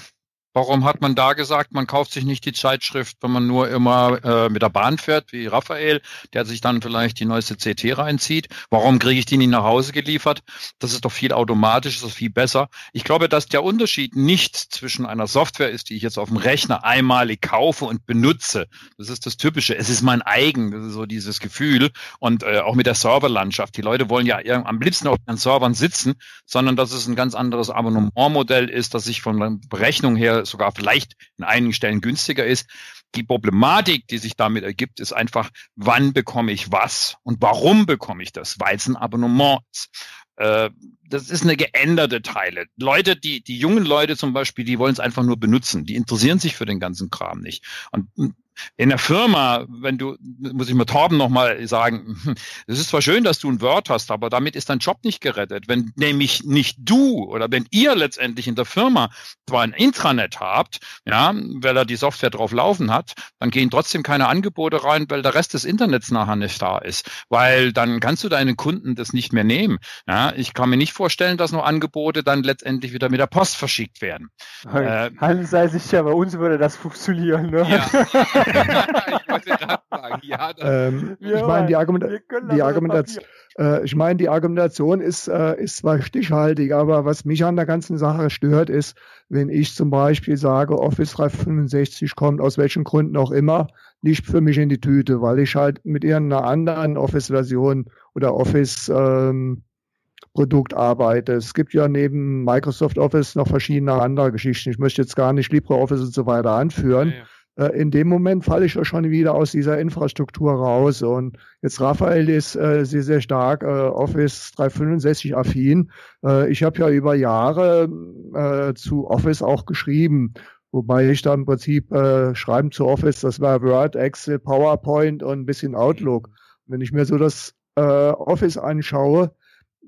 Warum hat man da gesagt, man kauft sich nicht die Zeitschrift, wenn man nur immer äh, mit der Bahn fährt, wie Raphael, der sich dann vielleicht die neueste CT reinzieht? Warum kriege ich die nicht nach Hause geliefert? Das ist doch viel automatisch, das ist viel besser. Ich glaube, dass der Unterschied nicht zwischen einer Software ist, die ich jetzt auf dem Rechner einmalig kaufe und benutze. Das ist das Typische. Es ist mein eigen, das ist so dieses Gefühl. Und äh, auch mit der Serverlandschaft. Die Leute wollen ja am liebsten auf den Servern sitzen, sondern dass es ein ganz anderes Abonnementmodell ist, dass ich von der Berechnung her sogar vielleicht in einigen Stellen günstiger ist. Die Problematik, die sich damit ergibt, ist einfach, wann bekomme ich was und warum bekomme ich das? Weil es ein Abonnement ist äh, das ist eine geänderte Teile. Leute, die, die jungen Leute zum Beispiel, die wollen es einfach nur benutzen. Die interessieren sich für den ganzen Kram nicht. Und in der Firma, wenn du, muss ich mal Torben nochmal sagen, [laughs] es ist zwar schön, dass du ein Word hast, aber damit ist dein Job nicht gerettet. Wenn nämlich nicht du oder wenn ihr letztendlich in der Firma zwar ein Intranet habt, ja, weil er die Software drauf laufen hat, hat, dann gehen trotzdem keine Angebote rein, weil der Rest des Internets nachher nicht da ist. Weil dann kannst du deinen Kunden das nicht mehr nehmen. Ja, ich kann mir nicht vorstellen, dass nur Angebote dann letztendlich wieder mit der Post verschickt werden. Äh, Hans sei sicher, bei uns würde das funktionieren. Ne? Ja. [laughs] [laughs] ich wollte gerade sagen, ja. Ähm, ich meine, die, Argument die Argumentation äh, ich meine, die Argumentation ist, äh, ist zwar stichhaltig, aber was mich an der ganzen Sache stört, ist, wenn ich zum Beispiel sage, Office 365 kommt aus welchen Gründen auch immer nicht für mich in die Tüte, weil ich halt mit irgendeiner anderen Office-Version oder Office ähm, Produkt arbeite. Es gibt ja neben Microsoft Office noch verschiedene andere Geschichten. Ich möchte jetzt gar nicht LibreOffice und so weiter anführen. Ja, ja. Äh, in dem Moment falle ich ja schon wieder aus dieser Infrastruktur raus. Und jetzt Raphael ist äh, sehr, sehr stark äh, Office 365 affin. Äh, ich habe ja über Jahre äh, zu Office auch geschrieben. Wobei ich da im Prinzip äh, Schreiben zu Office, das war Word, Excel, PowerPoint und ein bisschen Outlook. Wenn ich mir so das äh, Office anschaue,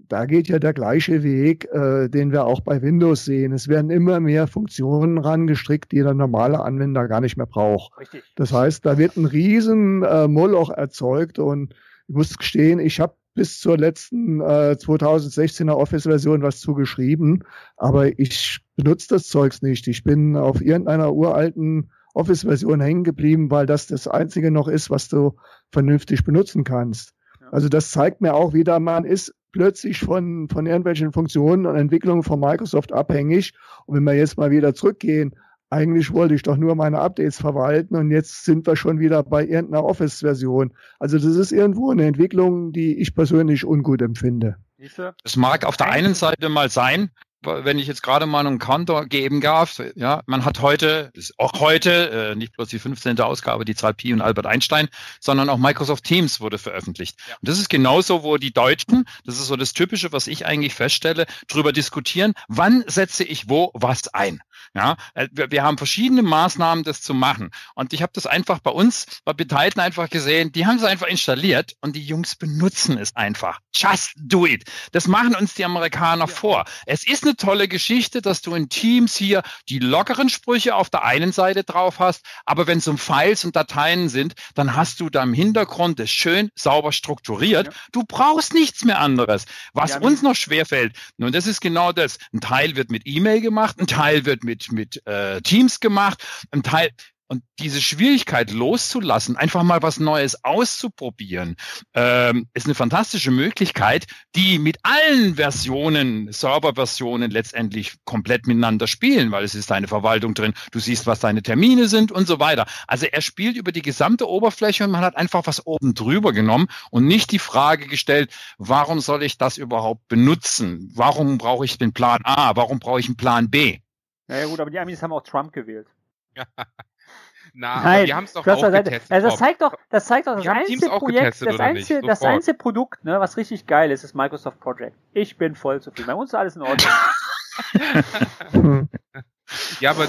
da geht ja der gleiche Weg, äh, den wir auch bei Windows sehen. Es werden immer mehr Funktionen rangestrickt, die der normale Anwender gar nicht mehr braucht. Richtig. Das heißt, da wird ein riesen äh, Moloch erzeugt und ich muss gestehen, ich habe bis zur letzten äh, 2016er Office-Version was zugeschrieben, aber ich benutze das Zeugs nicht. Ich bin auf irgendeiner uralten Office-Version hängen geblieben, weil das das einzige noch ist, was du vernünftig benutzen kannst. Also das zeigt mir auch wieder, man ist plötzlich von, von irgendwelchen Funktionen und Entwicklungen von Microsoft abhängig. Und wenn wir jetzt mal wieder zurückgehen, eigentlich wollte ich doch nur meine Updates verwalten und jetzt sind wir schon wieder bei irgendeiner Office-Version. Also das ist irgendwo eine Entwicklung, die ich persönlich ungut empfinde. Es mag auf der einen Seite mal sein, wenn ich jetzt gerade mal einen Counter geben darf, ja, man hat heute, auch heute, äh, nicht bloß die 15. Ausgabe, die Zahl Pi und Albert Einstein, sondern auch Microsoft Teams wurde veröffentlicht. Ja. Und das ist genauso, wo die Deutschen, das ist so das Typische, was ich eigentlich feststelle, drüber diskutieren, wann setze ich wo was ein. Ja, äh, wir, wir haben verschiedene Maßnahmen, das zu machen. Und ich habe das einfach bei uns, bei Beteiligten einfach gesehen, die haben es einfach installiert und die Jungs benutzen es einfach. Just do it. Das machen uns die Amerikaner ja. vor. Es ist eine tolle Geschichte, dass du in Teams hier die lockeren Sprüche auf der einen Seite drauf hast, aber wenn es um Files und Dateien sind, dann hast du da im Hintergrund das schön sauber strukturiert. Ja. Du brauchst nichts mehr anderes. Was ja, uns noch schwerfällt, nun das ist genau das. Ein Teil wird mit E-Mail gemacht, ein Teil wird mit, mit äh, Teams gemacht, ein Teil, und diese Schwierigkeit loszulassen, einfach mal was Neues auszuprobieren, ähm, ist eine fantastische Möglichkeit, die mit allen Versionen, Serverversionen letztendlich komplett miteinander spielen, weil es ist eine Verwaltung drin, du siehst, was deine Termine sind und so weiter. Also er spielt über die gesamte Oberfläche und man hat einfach was oben drüber genommen und nicht die Frage gestellt, warum soll ich das überhaupt benutzen? Warum brauche ich den Plan A? Warum brauche ich einen Plan B? Ja, ja gut, aber die Amis haben auch Trump gewählt. [laughs] Na, Nein, wir haben es doch auch getestet. Also das zeigt doch, das zeigt doch das einzige Projekt, das einzige, das einzige Produkt, ne, was richtig geil ist, ist Microsoft Project. Ich bin voll zufrieden. Bei uns ist alles in Ordnung. [laughs] [laughs] Ja, aber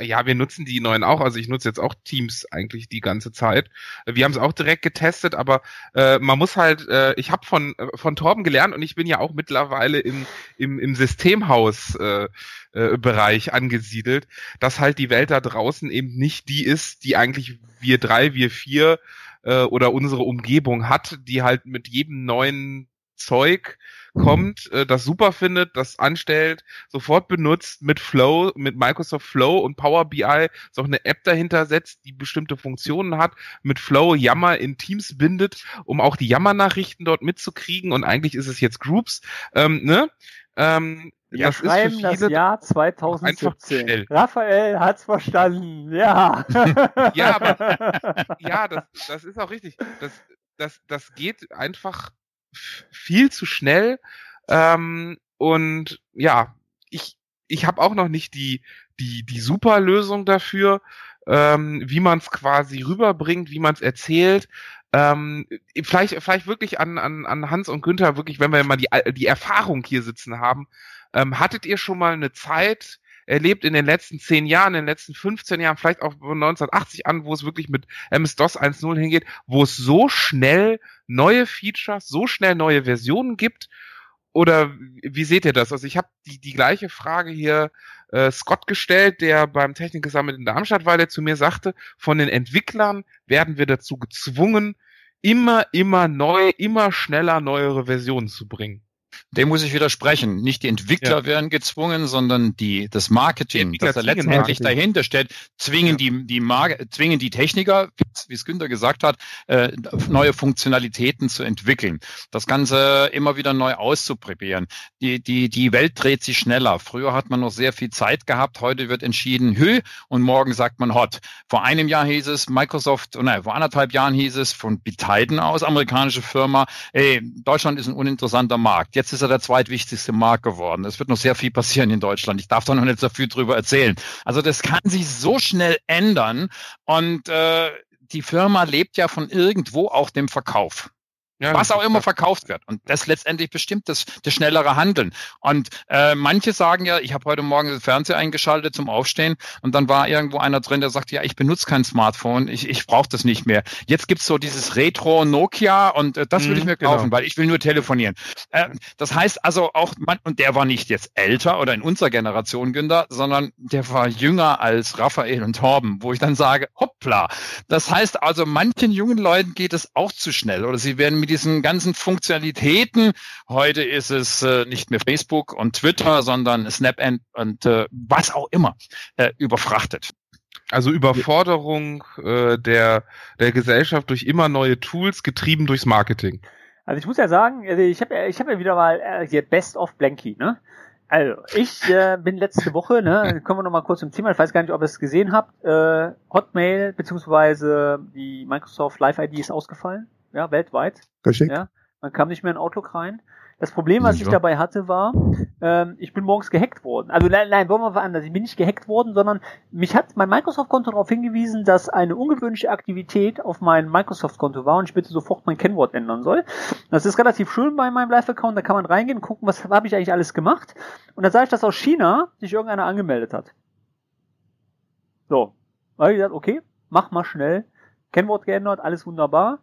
ja, wir nutzen die neuen auch. Also ich nutze jetzt auch Teams eigentlich die ganze Zeit. Wir haben es auch direkt getestet, aber äh, man muss halt, äh, ich habe von von Torben gelernt und ich bin ja auch mittlerweile im im, im Systemhaus äh, äh, Bereich angesiedelt, dass halt die Welt da draußen eben nicht die ist, die eigentlich wir drei, wir vier äh, oder unsere Umgebung hat, die halt mit jedem neuen Zeug kommt, äh, das super findet, das anstellt, sofort benutzt mit Flow, mit Microsoft Flow und Power BI, so eine App dahinter setzt, die bestimmte Funktionen hat, mit Flow Yammer in Teams bindet, um auch die Yammer-Nachrichten dort mitzukriegen und eigentlich ist es jetzt Groups, ähm, ne? Ähm, wir das schreiben das Jahr 2017. Raphael hat's verstanden. Ja. ja, aber [laughs] ja, das, das ist auch richtig. Das, das, das geht einfach viel zu schnell. Ähm, und ja, ich, ich habe auch noch nicht die, die, die super Lösung dafür, ähm, wie man es quasi rüberbringt, wie man es erzählt. Ähm, vielleicht, vielleicht wirklich an, an, an Hans und Günther, wirklich, wenn wir mal die, die Erfahrung hier sitzen haben. Ähm, hattet ihr schon mal eine Zeit, erlebt in den letzten zehn Jahren, in den letzten 15 Jahren, vielleicht auch von 1980 an, wo es wirklich mit MS-DOS 1.0 hingeht, wo es so schnell neue Features, so schnell neue Versionen gibt oder wie seht ihr das? Also ich habe die, die gleiche Frage hier äh, Scott gestellt, der beim Technikgesammelt in Darmstadt war, der zu mir sagte, von den Entwicklern werden wir dazu gezwungen, immer, immer neu, immer schneller neuere Versionen zu bringen. Dem muss ich widersprechen. Nicht die Entwickler ja. werden gezwungen, sondern die, das Marketing, das da letztendlich Marketing. dahinter steht, zwingen ja. die, die Mar zwingen die Techniker, wie es Günther gesagt hat, äh, neue Funktionalitäten zu entwickeln. Das Ganze immer wieder neu auszuprobieren. Die, die, die Welt dreht sich schneller. Früher hat man noch sehr viel Zeit gehabt. Heute wird entschieden Hü und morgen sagt man Hot. Vor einem Jahr hieß es Microsoft, nein, vor anderthalb Jahren hieß es von Biteiden aus, amerikanische Firma, ey, Deutschland ist ein uninteressanter Markt. Jetzt ist er der zweitwichtigste Markt geworden. Es wird noch sehr viel passieren in Deutschland. Ich darf da noch nicht so viel drüber erzählen. Also das kann sich so schnell ändern und äh, die Firma lebt ja von irgendwo auch dem Verkauf. Ja, was auch immer verkauft wird. Und das letztendlich bestimmt das, das schnellere Handeln. Und äh, manche sagen ja, ich habe heute Morgen den Fernseher eingeschaltet zum Aufstehen und dann war irgendwo einer drin, der sagt, ja, ich benutze kein Smartphone, ich, ich brauche das nicht mehr. Jetzt gibt's so dieses Retro Nokia und äh, das will ich mhm, mir kaufen, genau. weil ich will nur telefonieren. Äh, das heißt also auch, man, und der war nicht jetzt älter oder in unserer Generation, Günther, sondern der war jünger als Raphael und Torben, wo ich dann sage, hoppla. Das heißt also, manchen jungen Leuten geht es auch zu schnell oder sie werden mit diesen ganzen Funktionalitäten. Heute ist es äh, nicht mehr Facebook und Twitter, sondern Snap und, und äh, was auch immer äh, überfrachtet. Also Überforderung äh, der, der Gesellschaft durch immer neue Tools, getrieben durchs Marketing. Also ich muss ja sagen, also ich habe ich hab ja wieder mal äh, hier Best of Blanky, ne? Also, ich äh, bin letzte Woche, ne, [laughs] kommen wir nochmal kurz zum Thema, ich weiß gar nicht, ob ihr es gesehen habt, äh, Hotmail beziehungsweise die Microsoft Live ID ist ausgefallen ja, weltweit. Geschickt. Ja, man kam nicht mehr in Outlook rein. Das Problem, was ich dabei hatte, war, ähm, ich bin morgens gehackt worden. Also nein, nein, wollen wir mal anders. Ich bin nicht gehackt worden, sondern mich hat mein Microsoft-Konto darauf hingewiesen, dass eine ungewöhnliche Aktivität auf meinem Microsoft-Konto war und ich bitte sofort mein Kennwort ändern soll. Das ist relativ schön bei meinem Live-Account. Da kann man reingehen und gucken, was habe ich eigentlich alles gemacht. Und dann sah ich, dass aus China sich irgendeiner angemeldet hat. So. Da habe ich gesagt, okay, mach mal schnell. Kennwort geändert, alles wunderbar.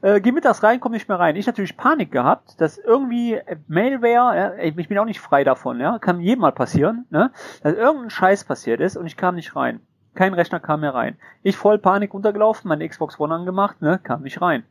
Äh, geh mittags rein, komm nicht mehr rein. Ich natürlich Panik gehabt, dass irgendwie Mailware, ja, ich bin auch nicht frei davon, ja, kann jedem mal passieren, ne, dass irgendein Scheiß passiert ist und ich kam nicht rein. Kein Rechner kam mehr rein. Ich voll Panik untergelaufen, meine Xbox One angemacht, ne, kam nicht rein.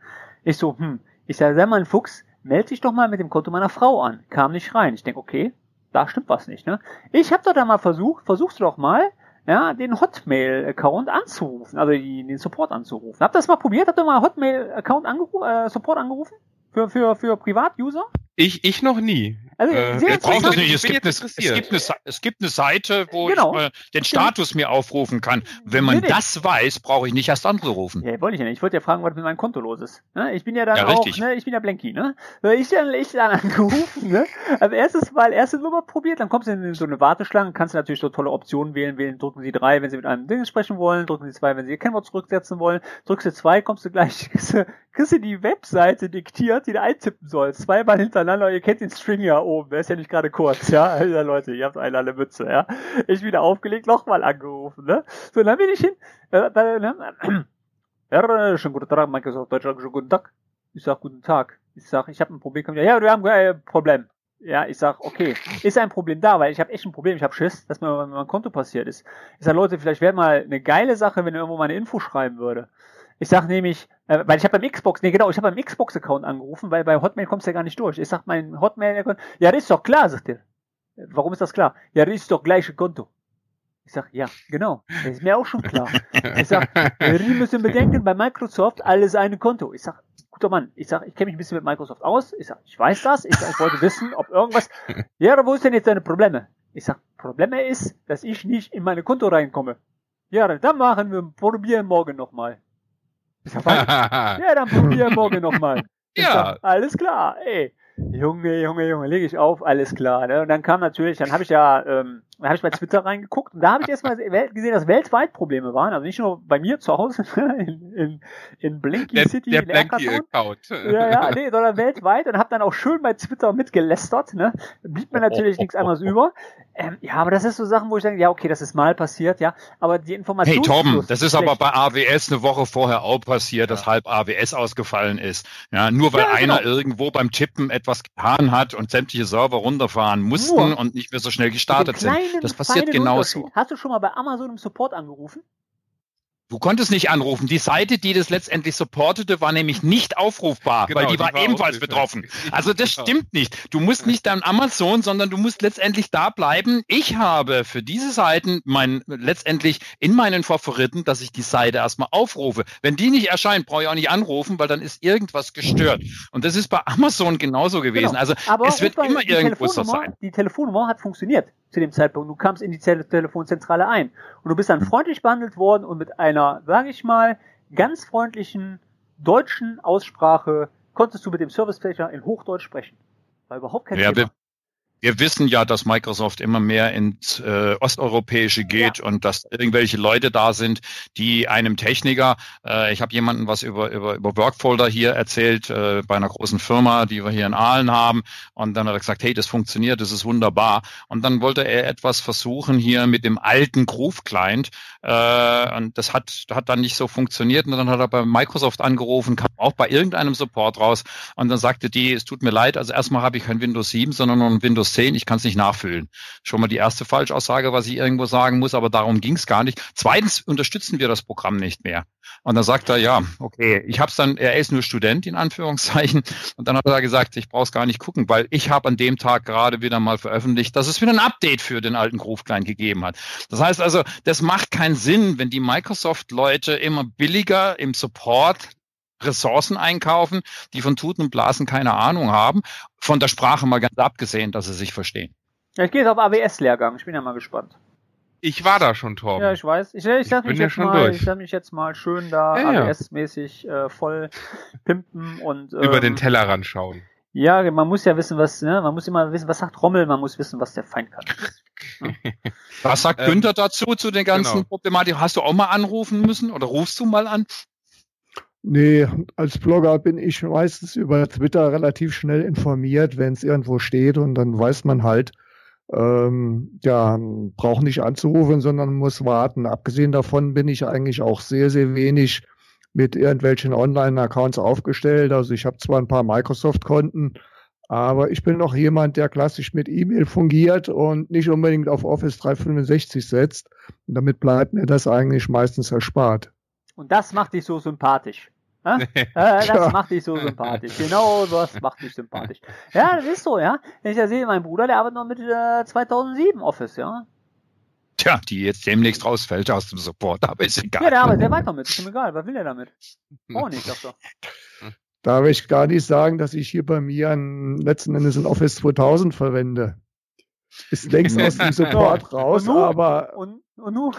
Ich so, hm, ich sage, sei mal ein Fuchs, melde dich doch mal mit dem Konto meiner Frau an. Kam nicht rein. Ich denk, okay, da stimmt was nicht, ne? Ich habe doch da mal versucht, versuchst du doch mal, ja, den Hotmail-Account anzurufen, also den Support anzurufen. Habt ihr das mal probiert? Habt ihr mal Hotmail-Account angerufen, äh, Support angerufen? Für, für, für Privat-User? Ich, ich noch nie. Also, äh, jetzt braucht das nicht. Es gibt, eine, es, gibt eine, es gibt eine Seite, wo genau. ich äh, den Status mir aufrufen kann. Wenn man nee, nee. das weiß, brauche ich nicht erst andere rufen. Ja, wollte ich ja nicht. Ich wollte ja fragen, was mit meinem Konto los ist. Ne? Ich bin ja dann ja, auch, ne? ich bin ja Blanky, ne? Ich dann, ich dann angerufen, ne? Also erstes Mal, erste Nummer probiert, dann kommst du in so eine Warteschlange, kannst du natürlich so tolle Optionen wählen, wählen, drücken Sie drei, wenn Sie mit einem Ding sprechen wollen, drücken Sie zwei, wenn Sie Ihr Kennwort zurücksetzen wollen, drückst du zwei, kommst du gleich, [laughs] kriegst du, kriegst du die Webseite diktiert, die du eintippen sollst. Zweimal hintereinander, ihr kennt den String ja oben, der ist ja nicht gerade kurz, ja. Also Leute, ihr habt eine alle Mütze, ja. Ich wieder aufgelegt, nochmal angerufen, ne. So, dann bin ich hin, äh, da, ne? Ja, schönen guten Tag, Microsoft Deutschland, schönen guten Tag. Ich sag, guten Tag. Ich sag, ich habe ein Problem. Ja, wir haben ein äh, Problem. Ja, ich sag, okay, ist ein Problem da, weil ich habe echt ein Problem, ich habe Schiss, dass mir mein Konto passiert ist. Ich sag, Leute, vielleicht wäre mal eine geile Sache, wenn ihr irgendwo mal eine Info schreiben würde. Ich sag nämlich, äh, weil ich habe beim Xbox, nee genau, ich habe beim Xbox-Account angerufen, weil bei Hotmail kommst du ja gar nicht durch. Ich sag mein Hotmail-Account, ja, das ist doch klar, sagt er. Warum ist das klar? Ja, das ist doch gleiche Konto. Ich sag, ja, genau. Das ist mir auch schon klar. Ich sag, wir müssen bedenken, bei Microsoft alles eine Konto. Ich sag, guter Mann, ich sag, ich kenne mich ein bisschen mit Microsoft aus. Ich sag, ich weiß das. Ich sag, ich wollte wissen, ob irgendwas. Ja, wo ist denn jetzt deine Probleme? Ich sag, Probleme ist, dass ich nicht in meine Konto reinkomme. Ja, dann machen wir, probieren morgen nochmal. [laughs] Ja, dann probier morgen nochmal. [laughs] Ja. Sag, alles klar, ey. Junge, Junge, Junge, lege ich auf, alles klar. Ne? Und dann kam natürlich, dann habe ich ja, ähm, dann habe ich bei [laughs] Twitter reingeguckt und da habe ich erstmal gesehen, dass weltweit Probleme waren. Also nicht nur bei mir zu Hause [laughs] in, in, in Blinky der, City. Der Blinky Account. Ja, ja, [laughs] nee, sondern weltweit und habe dann auch schön bei Twitter mitgelästert. Ne? Blieb mir natürlich oh, oh, nichts anderes oh, über. Ähm, ja, aber das ist so Sachen, wo ich denke, ja, okay, das ist mal passiert, ja, aber die Information. Hey Torben, das ist aber bei AWS eine Woche vorher auch passiert, dass halb AWS ausgefallen ist. Ja, nur weil Ja, genau. einer irgendwo beim Tippen etwas getan hat und sämtliche Server runterfahren mussten Nur. und nicht mehr so schnell gestartet sind. Kleinen, Das passiert feinen genauso. Hast du schon mal bei Amazon im Support angerufen? Du konntest nicht anrufen. Die Seite, die das letztendlich supportete, war nämlich nicht aufrufbar, Genau, weil die, die war, war ebenfalls betroffen. [laughs] Also das Genau. stimmt nicht. Du musst nicht am Amazon, sondern du musst letztendlich da bleiben. Ich habe für diese Seiten mein letztendlich in meinen Favoriten, dass ich die Seite erstmal aufrufe. Wenn die nicht erscheint, brauche ich auch nicht anrufen, weil dann ist irgendwas gestört. Und das ist bei Amazon genauso gewesen. Genau. Also Aber es wird immer irgendwo so sein. Die Telefonnummer hat funktioniert zu dem Zeitpunkt. Du kamst in die Tele Telefonzentrale ein und du bist dann Hm. freundlich behandelt worden und mit einer, sage ich mal, ganz freundlichen deutschen Aussprache konntest du mit dem Serviceflächer in Hochdeutsch sprechen. War überhaupt kein Ja, Thema. Wir wissen ja, dass Microsoft immer mehr ins äh, Osteuropäische geht und dass irgendwelche Leute da sind, die einem Techniker, äh, ich habe jemanden was über, über, über Workfolder hier erzählt, äh, bei einer großen Firma, die wir hier in Aalen haben, und dann hat er gesagt, hey, das funktioniert, das ist wunderbar. Und dann wollte er etwas versuchen hier mit dem alten Groove Client, äh, und das hat, hat dann nicht so funktioniert. Und dann hat er bei Microsoft angerufen, kam auch bei irgendeinem Support raus, und dann sagte die, es tut mir leid, also erstmal habe ich kein Windows 7, sondern nur ein Windows 10, ich kann es nicht nachfüllen. Schon mal die erste Falschaussage, was ich irgendwo sagen muss, aber darum ging es gar nicht. Zweitens unterstützen wir das Programm nicht mehr. Und dann sagt er, ja, okay, ich habe es dann, er ist nur Student in Anführungszeichen, und dann hat er gesagt, ich brauche es gar nicht gucken, weil ich habe an dem Tag gerade wieder mal veröffentlicht, dass es wieder ein Update für den alten Groove Client gegeben hat. Das heißt also, das macht keinen Sinn, wenn die Microsoft-Leute immer billiger im Support Ressourcen einkaufen, die von Tuten und Blasen keine Ahnung haben. Von der Sprache mal ganz abgesehen, dass sie sich verstehen. Ja, ich gehe jetzt auf AWS-Lehrgang. Ich bin ja mal gespannt. Ich war da schon, Torben. Ja, ich weiß. Ich, ich, lass bin mich ja mal, ich lass mich jetzt mal schön da Ja, ja. AWS-mäßig äh, voll pimpen und Über ähm, den Tellerrand schauen. Ja, man muss ja wissen, was, ne, man muss immer wissen, was sagt Rommel, man muss wissen, was der Feind kann. [laughs] Was sagt Ähm, Günther dazu, zu den ganzen genau. Problematiken? Hast du auch mal anrufen müssen oder rufst du mal an? Nee, als Blogger bin ich meistens über Twitter relativ schnell informiert, wenn es irgendwo steht und dann weiß man halt, ähm, ja, braucht nicht anzurufen, sondern muss warten. Abgesehen davon bin ich eigentlich auch sehr, sehr wenig mit irgendwelchen Online-Accounts aufgestellt. Also ich habe zwar ein paar Microsoft-Konten, aber ich bin auch jemand, der klassisch mit E-Mail fungiert und nicht unbedingt auf Office 365 setzt. Und damit bleibt mir das eigentlich meistens erspart. Und das macht dich so sympathisch. [laughs] Hä? Äh, das macht dich so sympathisch. Genau das macht dich sympathisch. Ja, das ist so, ja. Wenn ich da sehe, mein Bruder, der arbeitet noch mit äh, 2007 Office, ja. Tja, die jetzt demnächst rausfällt aus dem Support, aber ist egal. Ja, der arbeitet der weiter mit. Ist ihm egal. Was will er damit? Auch nicht, sagt er. [laughs] Darf ich gar nicht sagen, dass ich hier bei mir ein, letzten Endes ein Office 2000 verwende. Ist längst [laughs] aus dem Support raus, und nu, aber Und, und nu?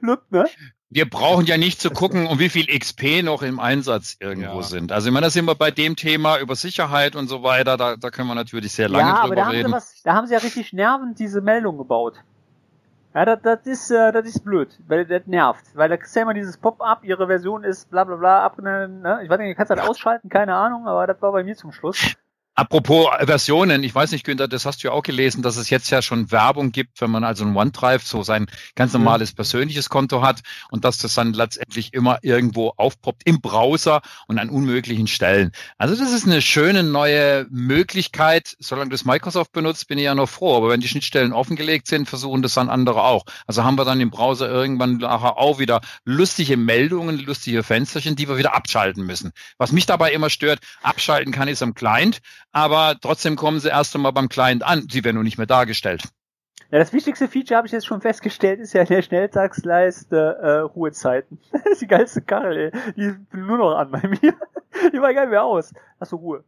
Lügt, ne? Wir brauchen ja nicht zu gucken, um wie viel XP noch im Einsatz irgendwo Ja. sind. Also ich meine, da sind wir bei dem Thema über Sicherheit und so weiter, da, da können wir natürlich sehr lange ja, aber da drüber haben, sie reden. was, da haben sie ja richtig nervend diese Meldung gebaut. Ja, das, das ist, äh, das ist blöd, weil das nervt. Weil da kriegst du ja immer dieses Pop-up, ihre Version ist bla bla bla ab, ne? Ich weiß nicht, du kannst das ausschalten, keine Ahnung, aber das war bei mir zum Schluss. Apropos Versionen, ich weiß nicht, Günther, das hast du ja auch gelesen, dass es jetzt ja schon Werbung gibt, wenn man also ein OneDrive, so sein ganz Mhm. normales persönliches Konto hat und dass das dann letztendlich immer irgendwo aufpoppt im Browser und an unmöglichen Stellen. Also das ist eine schöne neue Möglichkeit. Solange das Microsoft benutzt, bin ich ja noch froh. Aber wenn die Schnittstellen offengelegt sind, versuchen das dann andere auch. Also haben wir dann im Browser irgendwann nachher auch wieder lustige Meldungen, lustige Fensterchen, die wir wieder abschalten müssen. Was mich dabei immer stört, abschalten kann ich es am Client, aber trotzdem kommen sie erst einmal beim Client an. Sie werden nur nicht mehr dargestellt. Ja, das wichtigste Feature habe ich jetzt schon festgestellt, ist ja in der Schnelltagsleiste äh, Ruhezeiten. [laughs] Das ist die geilste Karre, ey. Die ist nur noch an bei [laughs] mir. Die war geil mehr aus. Hast du Ruhe.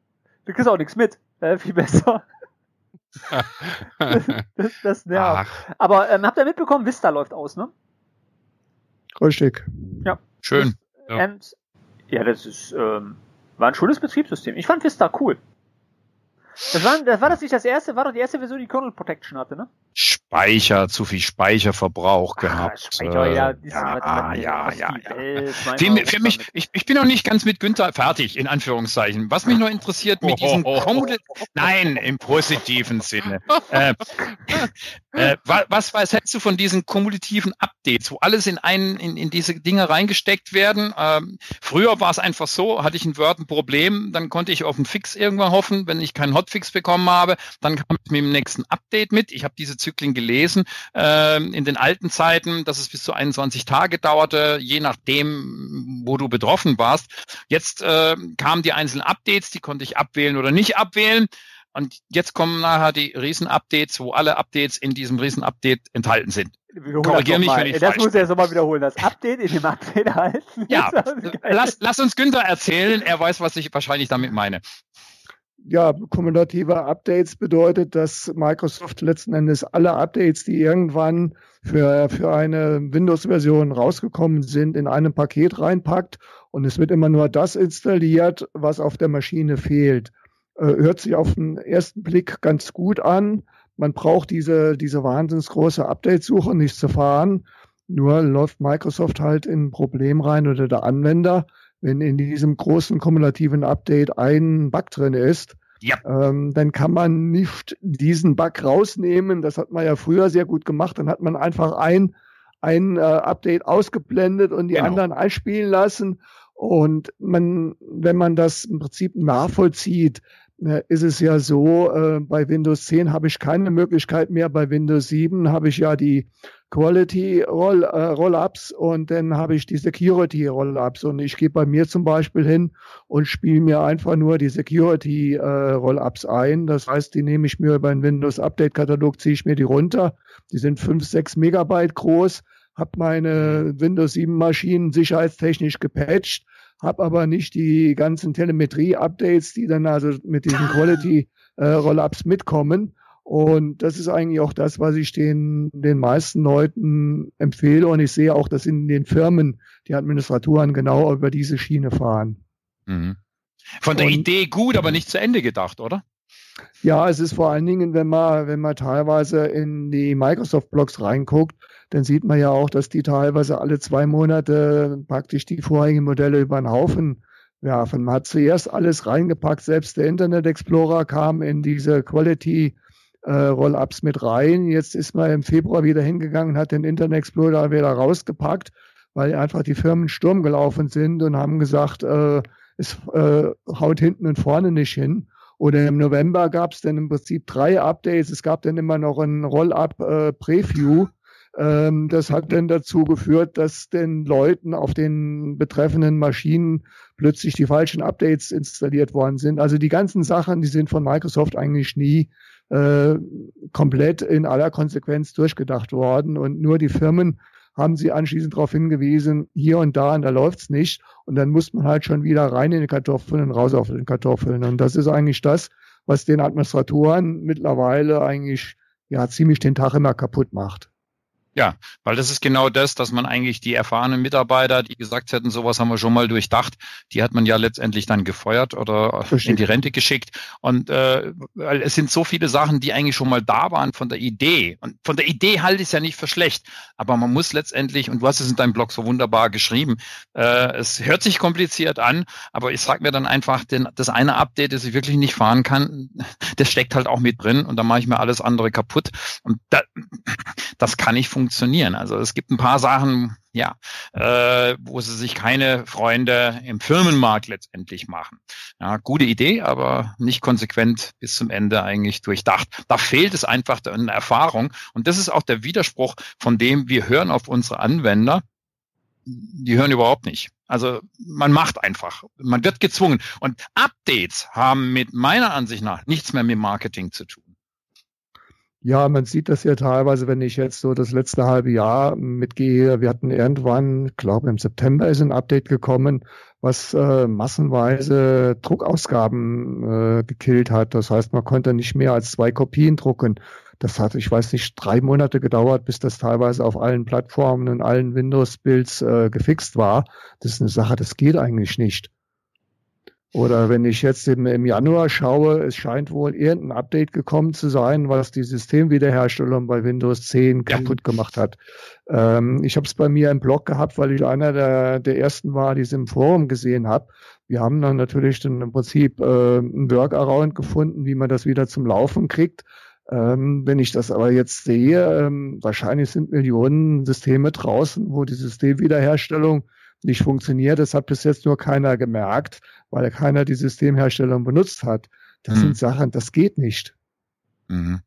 Du kriegst auch nichts mit. Äh, viel besser. [laughs] Das, das nervt. Ach, Aber ähm, habt ihr mitbekommen, Vista läuft aus, ne? richtig. Schön. Ja. Und ja, das ist ähm, war ein schönes Betriebssystem. Ich fand Vista cool. Das war, das war das nicht das erste, war doch die erste Version, die Kernel Protection hatte, ne? Speicher, zu viel Speicherverbrauch ah, gehabt. Speicher, ja, äh, ja, ja, ja, ja. Für, für mich, ich, ich bin noch nicht ganz mit Günther fertig, in Anführungszeichen. Was mich noch interessiert mit diesen [laughs] Kommuni Nein, im positiven Sinne. äh, [laughs] äh, was, was hältst du von diesen kumulativen Updates, wo alles in einen, in, in diese Dinge reingesteckt werden? Ähm, früher war es einfach so, hatte ich in Word ein Problem, dann konnte ich auf einen Fix irgendwann hoffen, wenn ich keinen Hotfix bekommen habe, dann kam ich mit dem nächsten Update mit. Ich habe diese Zyklen gelesen äh, in den alten Zeiten, dass es bis zu 21 Tage dauerte, je nachdem, wo du betroffen warst. Jetzt äh, kamen die einzelnen Updates, die konnte ich abwählen oder nicht abwählen. Und jetzt kommen nachher die Riesen-Updates, wo alle Updates in diesem Riesen-Update enthalten sind. Korrigiere mich, wenn ich Das muss er jetzt nochmal wiederholen. Das Update in dem Update halten. Ja, lass, lass uns Günther erzählen. Er weiß, was ich wahrscheinlich damit meine ja, kumulative Updates bedeutet, dass Microsoft letzten Endes alle Updates, die irgendwann für, für eine Windows-Version rausgekommen sind, in einem Paket reinpackt und es wird immer nur das installiert, was auf der Maschine fehlt. Äh, hört sich auf den ersten Blick ganz gut an. Man braucht diese, diese wahnsinns große Update-Suche nicht zu fahren. Nur läuft Microsoft halt in ein Problem rein oder der Anwender, wenn in diesem großen kumulativen Update ein Bug drin ist, ja. ähm, dann kann man nicht diesen Bug rausnehmen. Das hat man ja früher sehr gut gemacht. Dann hat man einfach ein, ein äh, Update ausgeblendet und die genau. anderen einspielen lassen. Und man, wenn man das im Prinzip nachvollzieht, ist es ja so, äh, bei Windows 10 habe ich keine Möglichkeit mehr, bei Windows 7 habe ich ja die Quality Roll, äh, Rollups und dann habe ich die Security Rollups und ich gehe bei mir zum Beispiel hin und spiele mir einfach nur die Security äh, Rollups ein. Das heißt, die nehme ich mir über den Windows Update Katalog, ziehe ich mir die runter. Die sind fünf, sechs Megabyte groß, habe meine Windows 7 Maschinen sicherheitstechnisch gepatcht, habe aber nicht die ganzen Telemetrie-Updates, die dann also mit diesen [laughs] Quality äh, Rollups mitkommen. Und das ist eigentlich auch das, was ich den, den meisten Leuten empfehle. Und ich sehe auch, dass in den Firmen die Administratoren genau über diese Schiene fahren. Mhm. Von der Und, Idee gut, aber nicht zu Ende gedacht, oder? Ja, es ist vor allen Dingen, wenn man, wenn man teilweise in die Microsoft-Blogs reinguckt, dann sieht man ja auch, dass die teilweise alle zwei Monate praktisch die vorherigen Modelle über den Haufen werfen. Man hat zuerst alles reingepackt, selbst der Internet Explorer kam in diese Quality äh, Roll-ups mit rein. Jetzt ist man im Februar wieder hingegangen, hat den Internet Explorer wieder rausgepackt, weil einfach die Firmen Sturm gelaufen sind und haben gesagt, äh, es äh, haut hinten und vorne nicht hin. Oder im November gab es dann im Prinzip drei Updates. Es gab dann immer noch ein Roll-up äh. Ähm, das hat dann dazu geführt, dass den Leuten auf den betreffenden Maschinen plötzlich die falschen Updates installiert worden sind. Also die ganzen Sachen, die sind von Microsoft eigentlich nie äh, komplett in aller Konsequenz durchgedacht worden und nur die Firmen haben sie anschließend darauf hingewiesen, hier und da und da läuft's nicht und dann muss man halt schon wieder rein in die Kartoffeln und raus auf den Kartoffeln und das ist eigentlich das, was den Administratoren mittlerweile eigentlich ja ziemlich den Tag immer kaputt macht. Ja, weil das ist genau das, dass man eigentlich die erfahrenen Mitarbeiter, die gesagt hätten, sowas haben wir schon mal durchdacht, die hat man ja letztendlich dann gefeuert oder Versteht. in die Rente geschickt. Und äh, weil es sind so viele Sachen, die eigentlich schon mal da waren von der Idee. Und von der Idee halte ich es ja nicht für schlecht. Aber man muss letztendlich, und du hast es in deinem Blog so wunderbar geschrieben, äh, es hört sich kompliziert an, aber ich sage mir dann einfach, denn das eine Update, das ich wirklich nicht fahren kann, [laughs] das steckt halt auch mit drin und dann mache ich mir alles andere kaputt. Und da, das kann nicht funktionieren funktionieren. Also es gibt ein paar Sachen, ja, äh, wo sie sich keine Freunde im Firmenmarkt letztendlich machen. Ja, gute Idee, aber nicht konsequent bis zum Ende eigentlich durchdacht. Da fehlt es einfach an Erfahrung. Und das ist auch der Widerspruch, von dem wir hören auf unsere Anwender. Die hören überhaupt nicht. Also man macht einfach. Man wird gezwungen. Und Updates haben mit meiner Ansicht nach nichts mehr mit Marketing zu tun. Ja, man sieht das ja teilweise, wenn ich jetzt so das letzte halbe Jahr mitgehe. Wir hatten irgendwann, glaube im September ist ein Update gekommen, was äh, massenweise Druckausgaben äh, gekillt hat. Das heißt, man konnte nicht mehr als zwei Kopien drucken. Das hat, ich weiß nicht, drei Monate gedauert, bis das teilweise auf allen Plattformen und allen Windows-Builds äh, gefixt war. Das ist eine Sache, das geht eigentlich nicht. Oder wenn ich jetzt im, im Januar schaue, es scheint wohl irgendein Update gekommen zu sein, was die Systemwiederherstellung bei Windows 10 kaputt gemacht hat. Ähm, ich habe es bei mir im Blog gehabt, weil ich einer der, der ersten war, die es im Forum gesehen habe. Wir haben dann natürlich dann im Prinzip äh, ein Workaround gefunden, wie man das wieder zum Laufen kriegt. Ähm, wenn ich das aber jetzt sehe, ähm, wahrscheinlich sind Millionen Systeme draußen, wo die Systemwiederherstellung nicht funktioniert. Das hat bis jetzt nur keiner gemerkt, weil keiner die Systemherstellung benutzt hat. Das mhm. sind Sachen, das geht nicht. Mhm.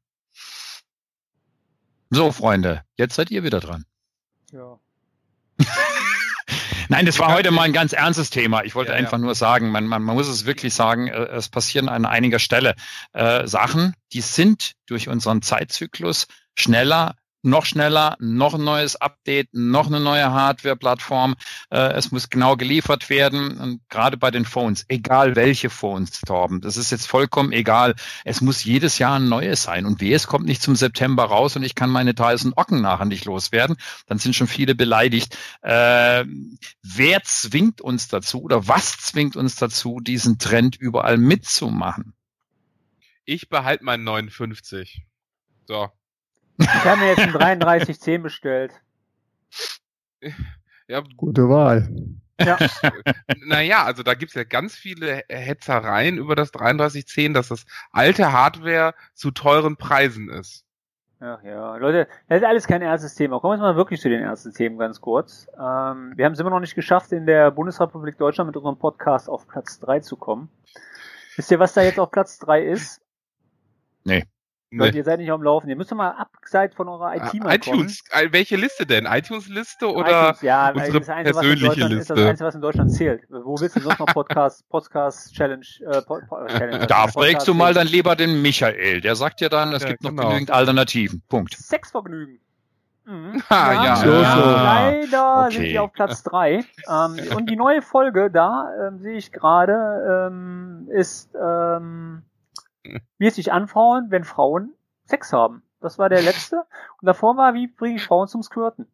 So, Freunde, jetzt seid ihr wieder dran. Ja. [laughs] Nein, das war heute mal ein ganz ernstes Thema. Ich wollte ja, einfach ja. nur sagen, man, man, man muss es wirklich sagen, äh, es passieren an einiger Stelle äh, Sachen, die sind durch unseren Zeitzyklus schneller noch schneller, noch ein neues Update, noch eine neue Hardware-Plattform. Äh, es muss genau geliefert werden. Und gerade bei den Phones, egal welche Phones, Torben, das ist jetzt vollkommen egal. Es muss jedes Jahr ein neues sein. Und wie es kommt nicht zum September raus und ich kann meine Tyson Ocken nachher nicht loswerden, dann sind schon viele beleidigt. Äh, wer zwingt uns dazu oder was zwingt uns dazu, diesen Trend überall mitzumachen? Ich behalte meinen 59. So, ich habe mir jetzt einen 3310 bestellt. Ja. Gute Wahl. Ja. [laughs] naja, also da gibt's ja ganz viele Hetzereien über das 3310, dass das alte Hardware zu teuren Preisen ist. Ach ja, Leute, das ist alles kein erstes Thema. Kommen wir mal wirklich zu den ersten Themen ganz kurz. Ähm, wir haben es immer noch nicht geschafft, in der Bundesrepublik Deutschland mit unserem Podcast auf Platz 3 zu kommen. Wisst ihr, was da jetzt auf Platz 3 ist? Nee. Leute, ihr seid nicht am Laufen. Ihr müsst mal abseits von eurer IT mal iTunes, kommen. Äh, welche Liste denn? iTunes-Liste oder iTunes, ja, unsere das Einzige, persönliche Liste? ist das Einzige, was in Deutschland zählt. Wo willst du sonst noch Podcast, [laughs] Podcast Challenge, äh, Pod, Challenge Da fragst du mal dann lieber den Michael. Der sagt ja dann, es ja, gibt noch genau. genügend Alternativen. Punkt. Sexvergnügen. Mhm. [laughs] Ah, ja, ja. So, so. Leider okay. sind wir auf Platz drei. ähm, [laughs] und die neue Folge da, ähm, sehe ich gerade, ähm, ist ähm, wie es sich anfrauen, wenn Frauen Sex haben. Das war der letzte. Und davor war, wie bringe ich Frauen zum Squirten.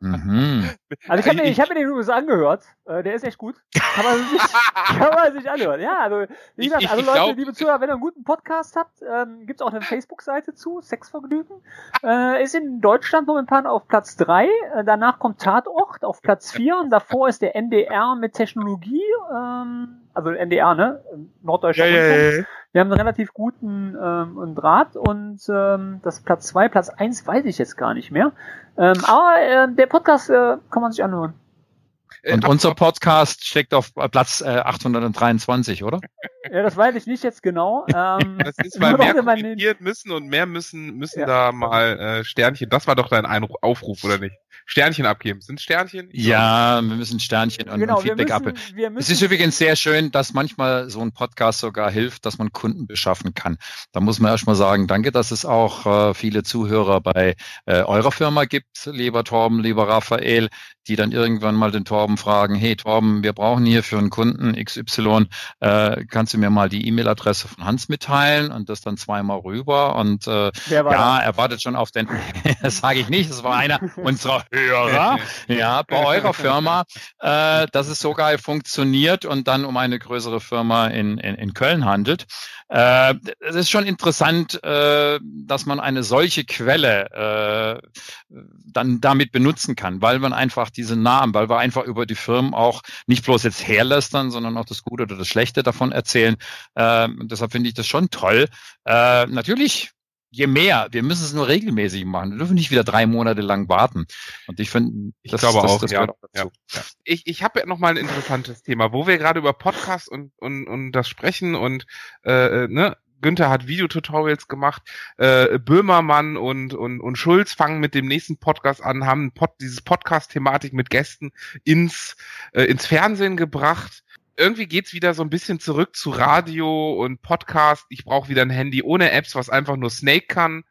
Mhm. Also ich habe mir, ich hab mir den übrigens angehört. Äh, der ist echt gut. Kann man sich, [laughs] kann man sich anhören. Ja, also wie gesagt, also Leute, liebe Zuhörer, wenn ihr einen guten Podcast habt, ähm, gibt es auch eine Facebook-Seite zu, Sexvergnügen. Äh, ist in Deutschland momentan auf Platz drei. Äh, danach kommt Tatort auf Platz vier und davor ist der NDR mit Technologie. Ähm, also NDR, ne? Norddeutscher ja, ja, ja. Wir haben einen relativ guten ähm, Draht und ähm, das Platz zwei, Platz eins weiß ich jetzt gar nicht mehr. Ähm, aber äh, der Podcast äh, kann man sich anhören. Äh, und unser Podcast steckt auf Platz äh, 823, oder? [laughs] Ja, das weiß ich nicht jetzt genau. Ähm, das ist, weil mehr kommentiert müssen und mehr müssen müssen ja. da mal äh, Sternchen. Das war doch dein Aufruf, oder nicht? Sternchen abgeben. Sind Sternchen? Ja, wir müssen Sternchen und, genau, Feedback abgeben. Es ist übrigens sehr schön, dass manchmal so ein Podcast sogar hilft, dass man Kunden beschaffen kann. Da muss man erstmal sagen, danke, dass es auch äh, viele Zuhörer bei äh, eurer Firma gibt, lieber Torben, lieber Raphael, die dann irgendwann mal den Torben fragen, hey Torben, wir brauchen hier für einen Kunden XY, äh, kannst du mir mal die E-Mail-Adresse von Hans mitteilen und das dann zweimal rüber und äh, ja, das? er wartet schon auf den, [laughs] das sage ich nicht, das war einer unserer Hörer, ja, bei eurer Firma, äh, dass es so geil funktioniert und dann um eine größere Firma in, in, in Köln handelt. Äh, es ist schon interessant, äh, dass man eine solche Quelle äh, dann damit benutzen kann, weil man einfach diese Namen, weil wir einfach über die Firmen auch nicht bloß jetzt herlästern, sondern auch das Gute oder das Schlechte davon erzählen. Äh, deshalb finde ich das schon toll. Äh, natürlich je mehr, wir müssen es nur regelmäßig machen. Wir dürfen nicht wieder drei Monate lang warten. Und ich finde, ich das, glaube das, auch, das ja, auch ja. ja. Ich, ich habe ja noch mal ein interessantes Thema, wo wir gerade über Podcasts und, und, und das sprechen und äh, äh, ne, Günther hat Videotutorials gemacht, äh, Böhmermann und, und, und Schulz fangen mit dem nächsten Podcast an, haben Pod, dieses Podcast-Thematik mit Gästen ins, äh, ins Fernsehen gebracht irgendwie geht's wieder so ein bisschen zurück zu Radio und Podcast. Ich brauche wieder ein Handy ohne Apps, was einfach nur Snake kann.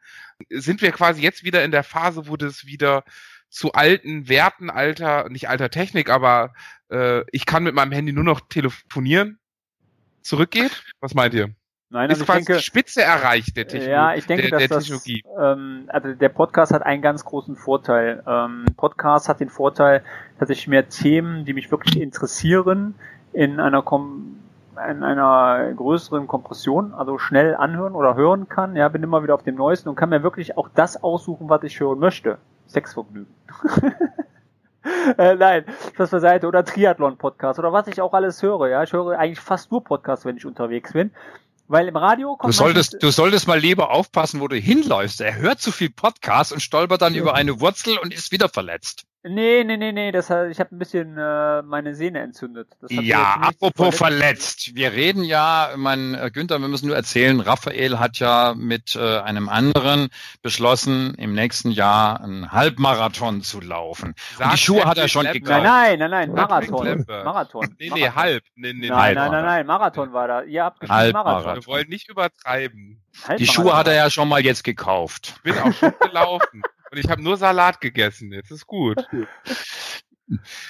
Sind wir quasi jetzt wieder in der Phase, wo das wieder zu alten Werten, alter, nicht alter Technik, aber äh, ich kann mit meinem Handy nur noch telefonieren, zurückgeht? Was meint ihr? Nein, also ist quasi denke, die Spitze erreicht der, Techno ja, ich denke, der, der dass Technologie. Das, ähm, also der Podcast hat einen ganz großen Vorteil. Ähm, Podcast hat den Vorteil, dass ich mehr Themen, die mich wirklich interessieren, in einer Kom in einer größeren Kompression, also schnell anhören oder hören kann. Ja, bin immer wieder auf dem Neuesten und kann mir wirklich auch das aussuchen, was ich hören möchte. Sexvergnügen. [laughs] äh, nein, das beiseite. Oder Triathlon-Podcast oder was ich auch alles höre. Ja, ich höre eigentlich fast nur Podcasts, wenn ich unterwegs bin. Weil im Radio kommt. Du solltest, du solltest mal lieber aufpassen, wo du hinläufst. Er hört zu viel Podcast und stolpert dann über eine Wurzel und ist wieder verletzt. Nee, nee, nee, nee, das hat, ich habe ein bisschen äh, meine Sehne entzündet. ja, apropos verletzt. verletzt. Wir reden ja, mein äh, Günther, wir müssen nur erzählen, Raphael hat ja mit äh, einem anderen beschlossen, im nächsten Jahr einen Halbmarathon zu laufen. Sag und die Schuhe hat er schon gekauft. Nein, nein, nein, nein, Marathon. Marathon. Nee, nee, halb. Nee, nee, nein, nein, nein, nein, Marathon war da. Ihr habt geschrieben Marathon. Wir wollen nicht übertreiben. Die Schuhe hat er ja schon mal jetzt gekauft. Ich bin auch schon gelaufen. [laughs] Und ich habe nur Salat gegessen. Jetzt ist gut.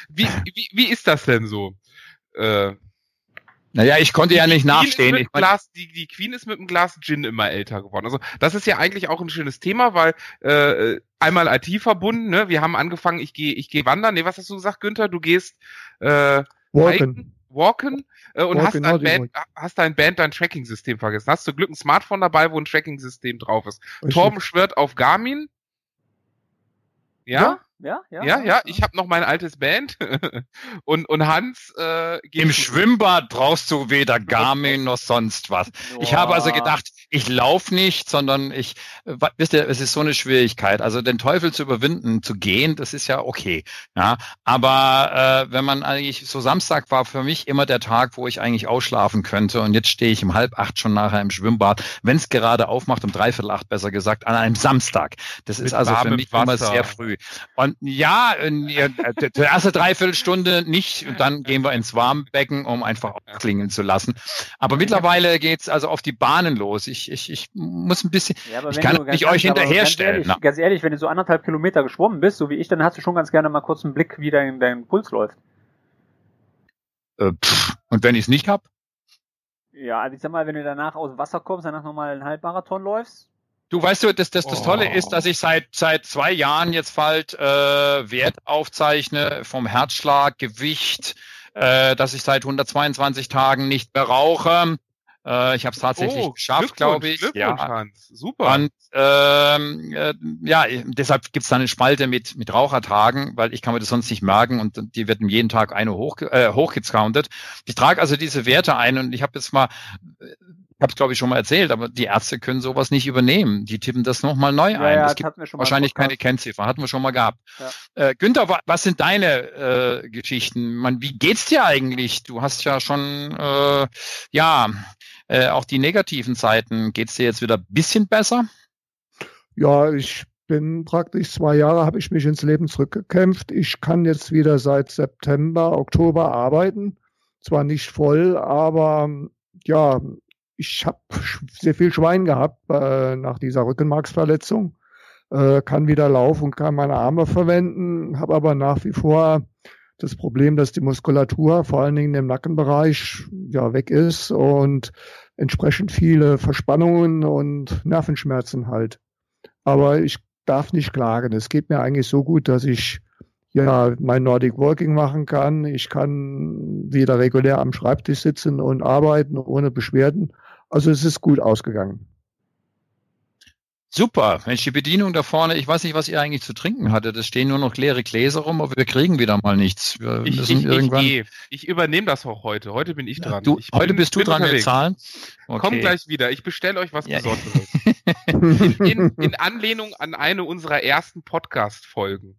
Wie, wie, wie ist das denn so? Äh, naja, ich konnte ja nicht nachstehen. Ich mein, Glas, die, die Queen ist mit einem Glas Gin immer älter geworden. Also das ist ja eigentlich auch ein schönes Thema, weil äh, einmal IT verbunden. Ne? Wir haben angefangen. Ich gehe, ich gehe wandern. Nee, was hast du gesagt, Günther? Du gehst äh, walken, walken äh, und walken, hast, dein Band, hast dein Band dein Tracking-System vergessen. Hast du Glück ein Smartphone dabei, wo ein Tracking-System drauf ist. Richtig. Torben schwört auf Garmin. Ja? Ja, ja. Ja, ja, ich habe noch mein altes Band [laughs] und, und Hans äh, geht Im Schwimmbad brauchst du weder Garmin noch sonst was. Boah. Ich habe also gedacht, ich laufe nicht, sondern ich, wisst ihr, es ist so eine Schwierigkeit. Also den Teufel zu überwinden, zu gehen, das ist ja okay. Ja, aber äh, wenn man eigentlich so Samstag war für mich immer der Tag, wo ich eigentlich ausschlafen könnte und jetzt stehe ich um halb acht schon nachher im Schwimmbad, wenn es gerade aufmacht, um dreiviertel acht besser gesagt, an einem Samstag. Das Mit ist also für mich Wasser. immer sehr früh. Und ja, äh, die erste Dreiviertelstunde nicht, und dann gehen wir ins Warmbecken, um einfach aufklingeln zu lassen. Aber mittlerweile geht's also auf die Bahnen los. Ich, ich, ich muss ein bisschen, ja, ich kann nicht euch hinterherstellen. Ganz ehrlich, ganz ehrlich, wenn du so anderthalb Kilometer geschwommen bist, so wie ich, dann hast du schon ganz gerne mal kurz einen Blick, wie dein, dein Puls läuft. Äh, pff, und wenn ich es nicht hab? Ja, also ich sag mal, wenn du danach aus dem Wasser kommst, danach nochmal einen Halbmarathon läufst, Du weißt du, das, das, das Tolle ist, dass ich seit seit zwei Jahren jetzt bald äh, Wert aufzeichne vom Herzschlag, Gewicht, äh, dass ich seit 122 Tagen nicht mehr rauche. Äh, ich habe es tatsächlich oh, geschafft, glaube ich. Ja. Hans. Super. Und ähm, äh, ja, deshalb gibt's da eine Spalte mit mit Rauchertagen, weil ich kann mir das sonst nicht merken und die werden jeden Tag eine hoch, äh, hochgecountet. Ich trage also diese Werte ein und ich habe jetzt mal habe es glaube ich schon mal erzählt, aber die Ärzte können sowas nicht übernehmen. Die tippen das nochmal neu ja, ein. Ja, es gibt wahrscheinlich keine Kennziffer, hatten wir schon mal gehabt. Ja. Äh, Günther, was sind deine äh, Geschichten? Man, wie geht's dir eigentlich? Du hast ja schon äh, ja äh, auch die negativen Seiten. Geht's dir jetzt wieder ein bisschen besser? Ja, ich bin praktisch zwei Jahre habe ich mich ins Leben zurückgekämpft. Ich kann jetzt wieder seit September, Oktober arbeiten. Zwar nicht voll, aber ja, ich habe sehr viel Schwein gehabt äh, nach dieser Rückenmarksverletzung, äh, kann wieder laufen, kann meine Arme verwenden, habe aber nach wie vor das Problem, dass die Muskulatur vor allen Dingen im Nackenbereich ja weg ist und entsprechend viele Verspannungen und Nervenschmerzen halt. Aber ich darf nicht klagen. Es geht mir eigentlich so gut, dass ich ja mein Nordic Walking machen kann. Ich kann wieder regulär am Schreibtisch sitzen und arbeiten ohne Beschwerden. Also es ist gut ausgegangen. Super, Mensch, die Bedienung da vorne, ich weiß nicht, was ihr eigentlich zu trinken hattet. Es stehen nur noch leere Gläser rum, aber wir kriegen wieder mal nichts. Wir ich, müssen ich, irgendwann. Ich, ich übernehme das auch heute. Heute bin ich dran. Du, ich heute bin, bist du dran mit Zahlen? Okay. Komm gleich wieder. Ich bestelle euch was ja. Besonderes. [laughs] in, in, in, Anlehnung an eine unserer ersten Podcast-Folgen.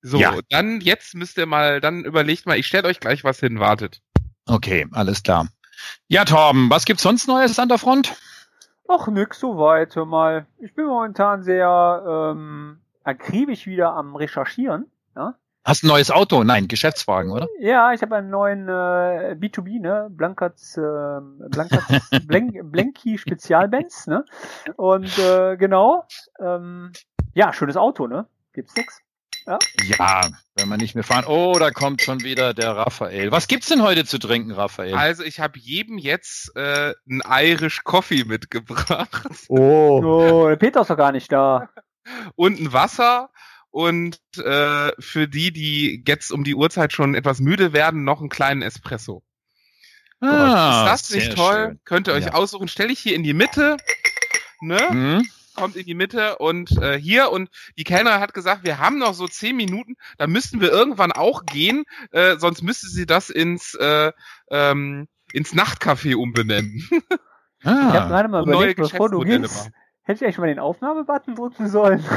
So, ja. dann jetzt müsst ihr mal, dann überlegt mal, ich stelle euch gleich was hin, wartet. Okay, alles klar. Ja, Torben, was gibt's sonst Neues an der Front? Ach, nix so weit, hör mal. Ich bin momentan sehr ähm, akribisch wieder am Recherchieren. Ja? Hast ein neues Auto? Nein, Geschäftswagen, oder? Ja, ich habe einen neuen äh, B2B, ne? Blankats, äh, Blankats [laughs] Blank, Blanky Spezialbenz, ne? Und äh, genau, ähm, ja, schönes Auto, ne? Gibt's nix. Ja. ja, wenn man nicht mehr fahren. Oh, da kommt schon wieder der Raphael. Was gibt's denn heute zu trinken, Raphael? Also ich habe jedem jetzt äh, einen Irish Coffee mitgebracht. Oh. oh, der Peter ist doch gar nicht da. [laughs] Und ein Wasser und äh, für die, die jetzt um die Uhrzeit schon etwas müde werden, noch einen kleinen Espresso. Ah, ist das nicht toll? schön. Könnt ihr euch Ja. aussuchen. Stelle ich hier in die Mitte. Ne? Hm? Kommt in die Mitte und äh, hier und die Kellnerin hat gesagt, wir haben noch so zehn Minuten, da müssten wir irgendwann auch gehen, äh, sonst müsste sie das ins äh, ähm, ins Nachtcafé umbenennen. [laughs] Ich habe Ah, gerade mal überlegt, bevor du machen. hätte ich eigentlich mal den Aufnahmebutton drücken sollen. [laughs]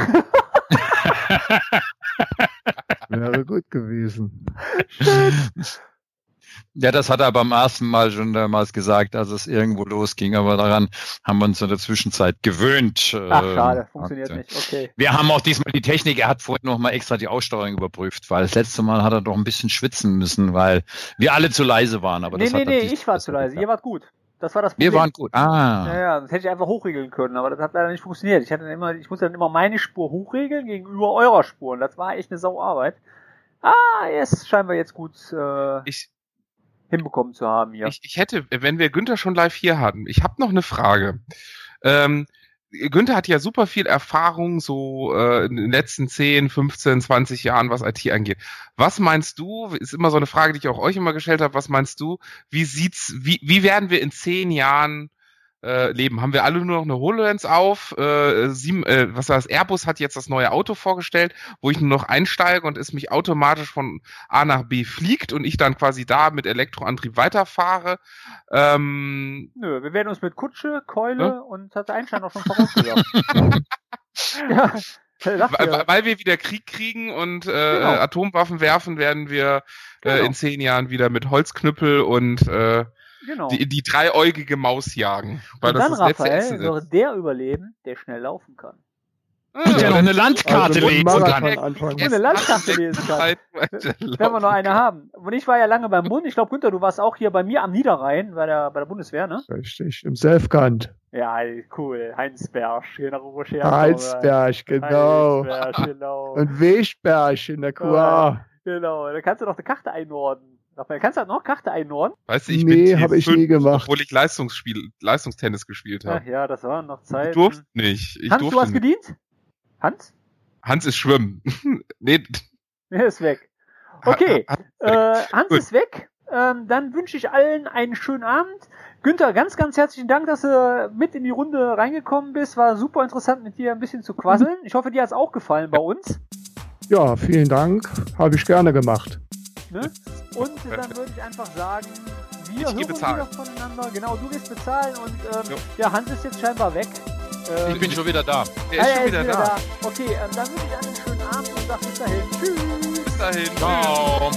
[laughs] Wäre gut gewesen. Ja, das hat er beim ersten Mal schon damals gesagt, als es irgendwo losging, aber daran haben wir uns in der Zwischenzeit gewöhnt. Ach, Ähm, schade, funktioniert und, äh, nicht. Okay. Wir haben auch diesmal die Technik, er hat vorhin noch mal extra die Aussteuerung überprüft, weil das letzte Mal hat er doch ein bisschen schwitzen müssen, weil wir alle zu leise waren. Aber nee, das nee, hat nee, ich war zu leise. geklappt. Ihr wart gut. Das war das Problem. Wir waren gut. Ah. Ja, ja, das hätte ich einfach hochregeln können, aber das hat leider nicht funktioniert. Ich hatte dann immer, ich musste dann immer meine Spur hochregeln gegenüber eurer Spur und das war echt eine Sauarbeit. Ah, es scheinen wir jetzt gut äh, Ich, hinbekommen zu haben hier. ich, ich hätte, wenn wir Günther schon live hier hatten, ich habe noch eine Frage. Ähm, Günther hat ja super viel Erfahrung so äh, in den letzten 10, 15, 20 Jahren, was IT angeht. Was meinst du, ist immer so eine Frage, die ich auch euch immer gestellt habe, was meinst du, wie sieht's, wie, wie werden wir in 10 Jahren äh, leben? Haben wir alle nur noch eine HoloLens auf? Äh, sieben, äh, was war das? Airbus hat jetzt das neue Auto vorgestellt, wo ich nur noch einsteige und es mich automatisch von A nach B fliegt und ich dann quasi da mit Elektroantrieb weiterfahre. Ähm, Nö, wir werden uns mit Kutsche, Keule Ja? und hat Einstein auch schon vorausgesagt. [laughs] ja, sagt weil, weil wir wieder Krieg kriegen und äh, Genau. äh, Atomwaffen werfen, werden wir äh, Genau. in zehn Jahren wieder mit Holzknüppel und äh, genau. die, die dreiäugige Maus jagen. Weil und das dann, das letzte Raphael, wird der überleben, der schnell laufen kann. Und der noch eine Landkarte Also legt. dem Und eine Landkarte lesen kann. [laughs] Wenn wir noch eine haben. Und ich war ja lange beim Bund. Ich glaube, Günther, du warst auch hier bei mir am Niederrhein, bei der, bei der Bundeswehr, ne? Richtig, im Selfkant. Ja, cool. Heinsberg, genau, wo Scherz Heizberg, genau. Heinsberg, genau. Und Wegberg in der QA. Genau, da kannst du doch eine Karte einordnen. Raphael, kannst du noch Karte einordnen? Weißt du, ich Nee, bin hab ich T5, nie gemacht. Obwohl ich Leistungsspiel, Leistungstennis gespielt Ach habe. ja, das waren noch Ich Zeiten. durfte nicht. Ich Hans, durfte du hast nicht. gedient? Hans? Hans ist schwimmen. [laughs] nee, Er ist weg. Okay, Hans ist weg. äh, Hans ist weg. Ähm, dann wünsche ich allen einen schönen Abend. Günther, ganz, ganz herzlichen Dank, dass du mit in die Runde reingekommen bist. War super interessant, mit dir ein bisschen zu quasseln. Ich hoffe, dir hat's auch gefallen bei uns. Ja, vielen Dank. Habe ich gerne gemacht. Ne? Und [laughs] dann würde ich einfach sagen, wir Ich hören wieder voneinander. Genau, du gehst bezahlen und ähm, ja, Hans ist jetzt scheinbar weg. Ähm, ich bin schon wieder da. Der ah, ist er schon wieder da. Okay, ähm, dann wünsche ich einen schönen Abend und sag bis dahin. Tschüss. Bis dahin. Ciao.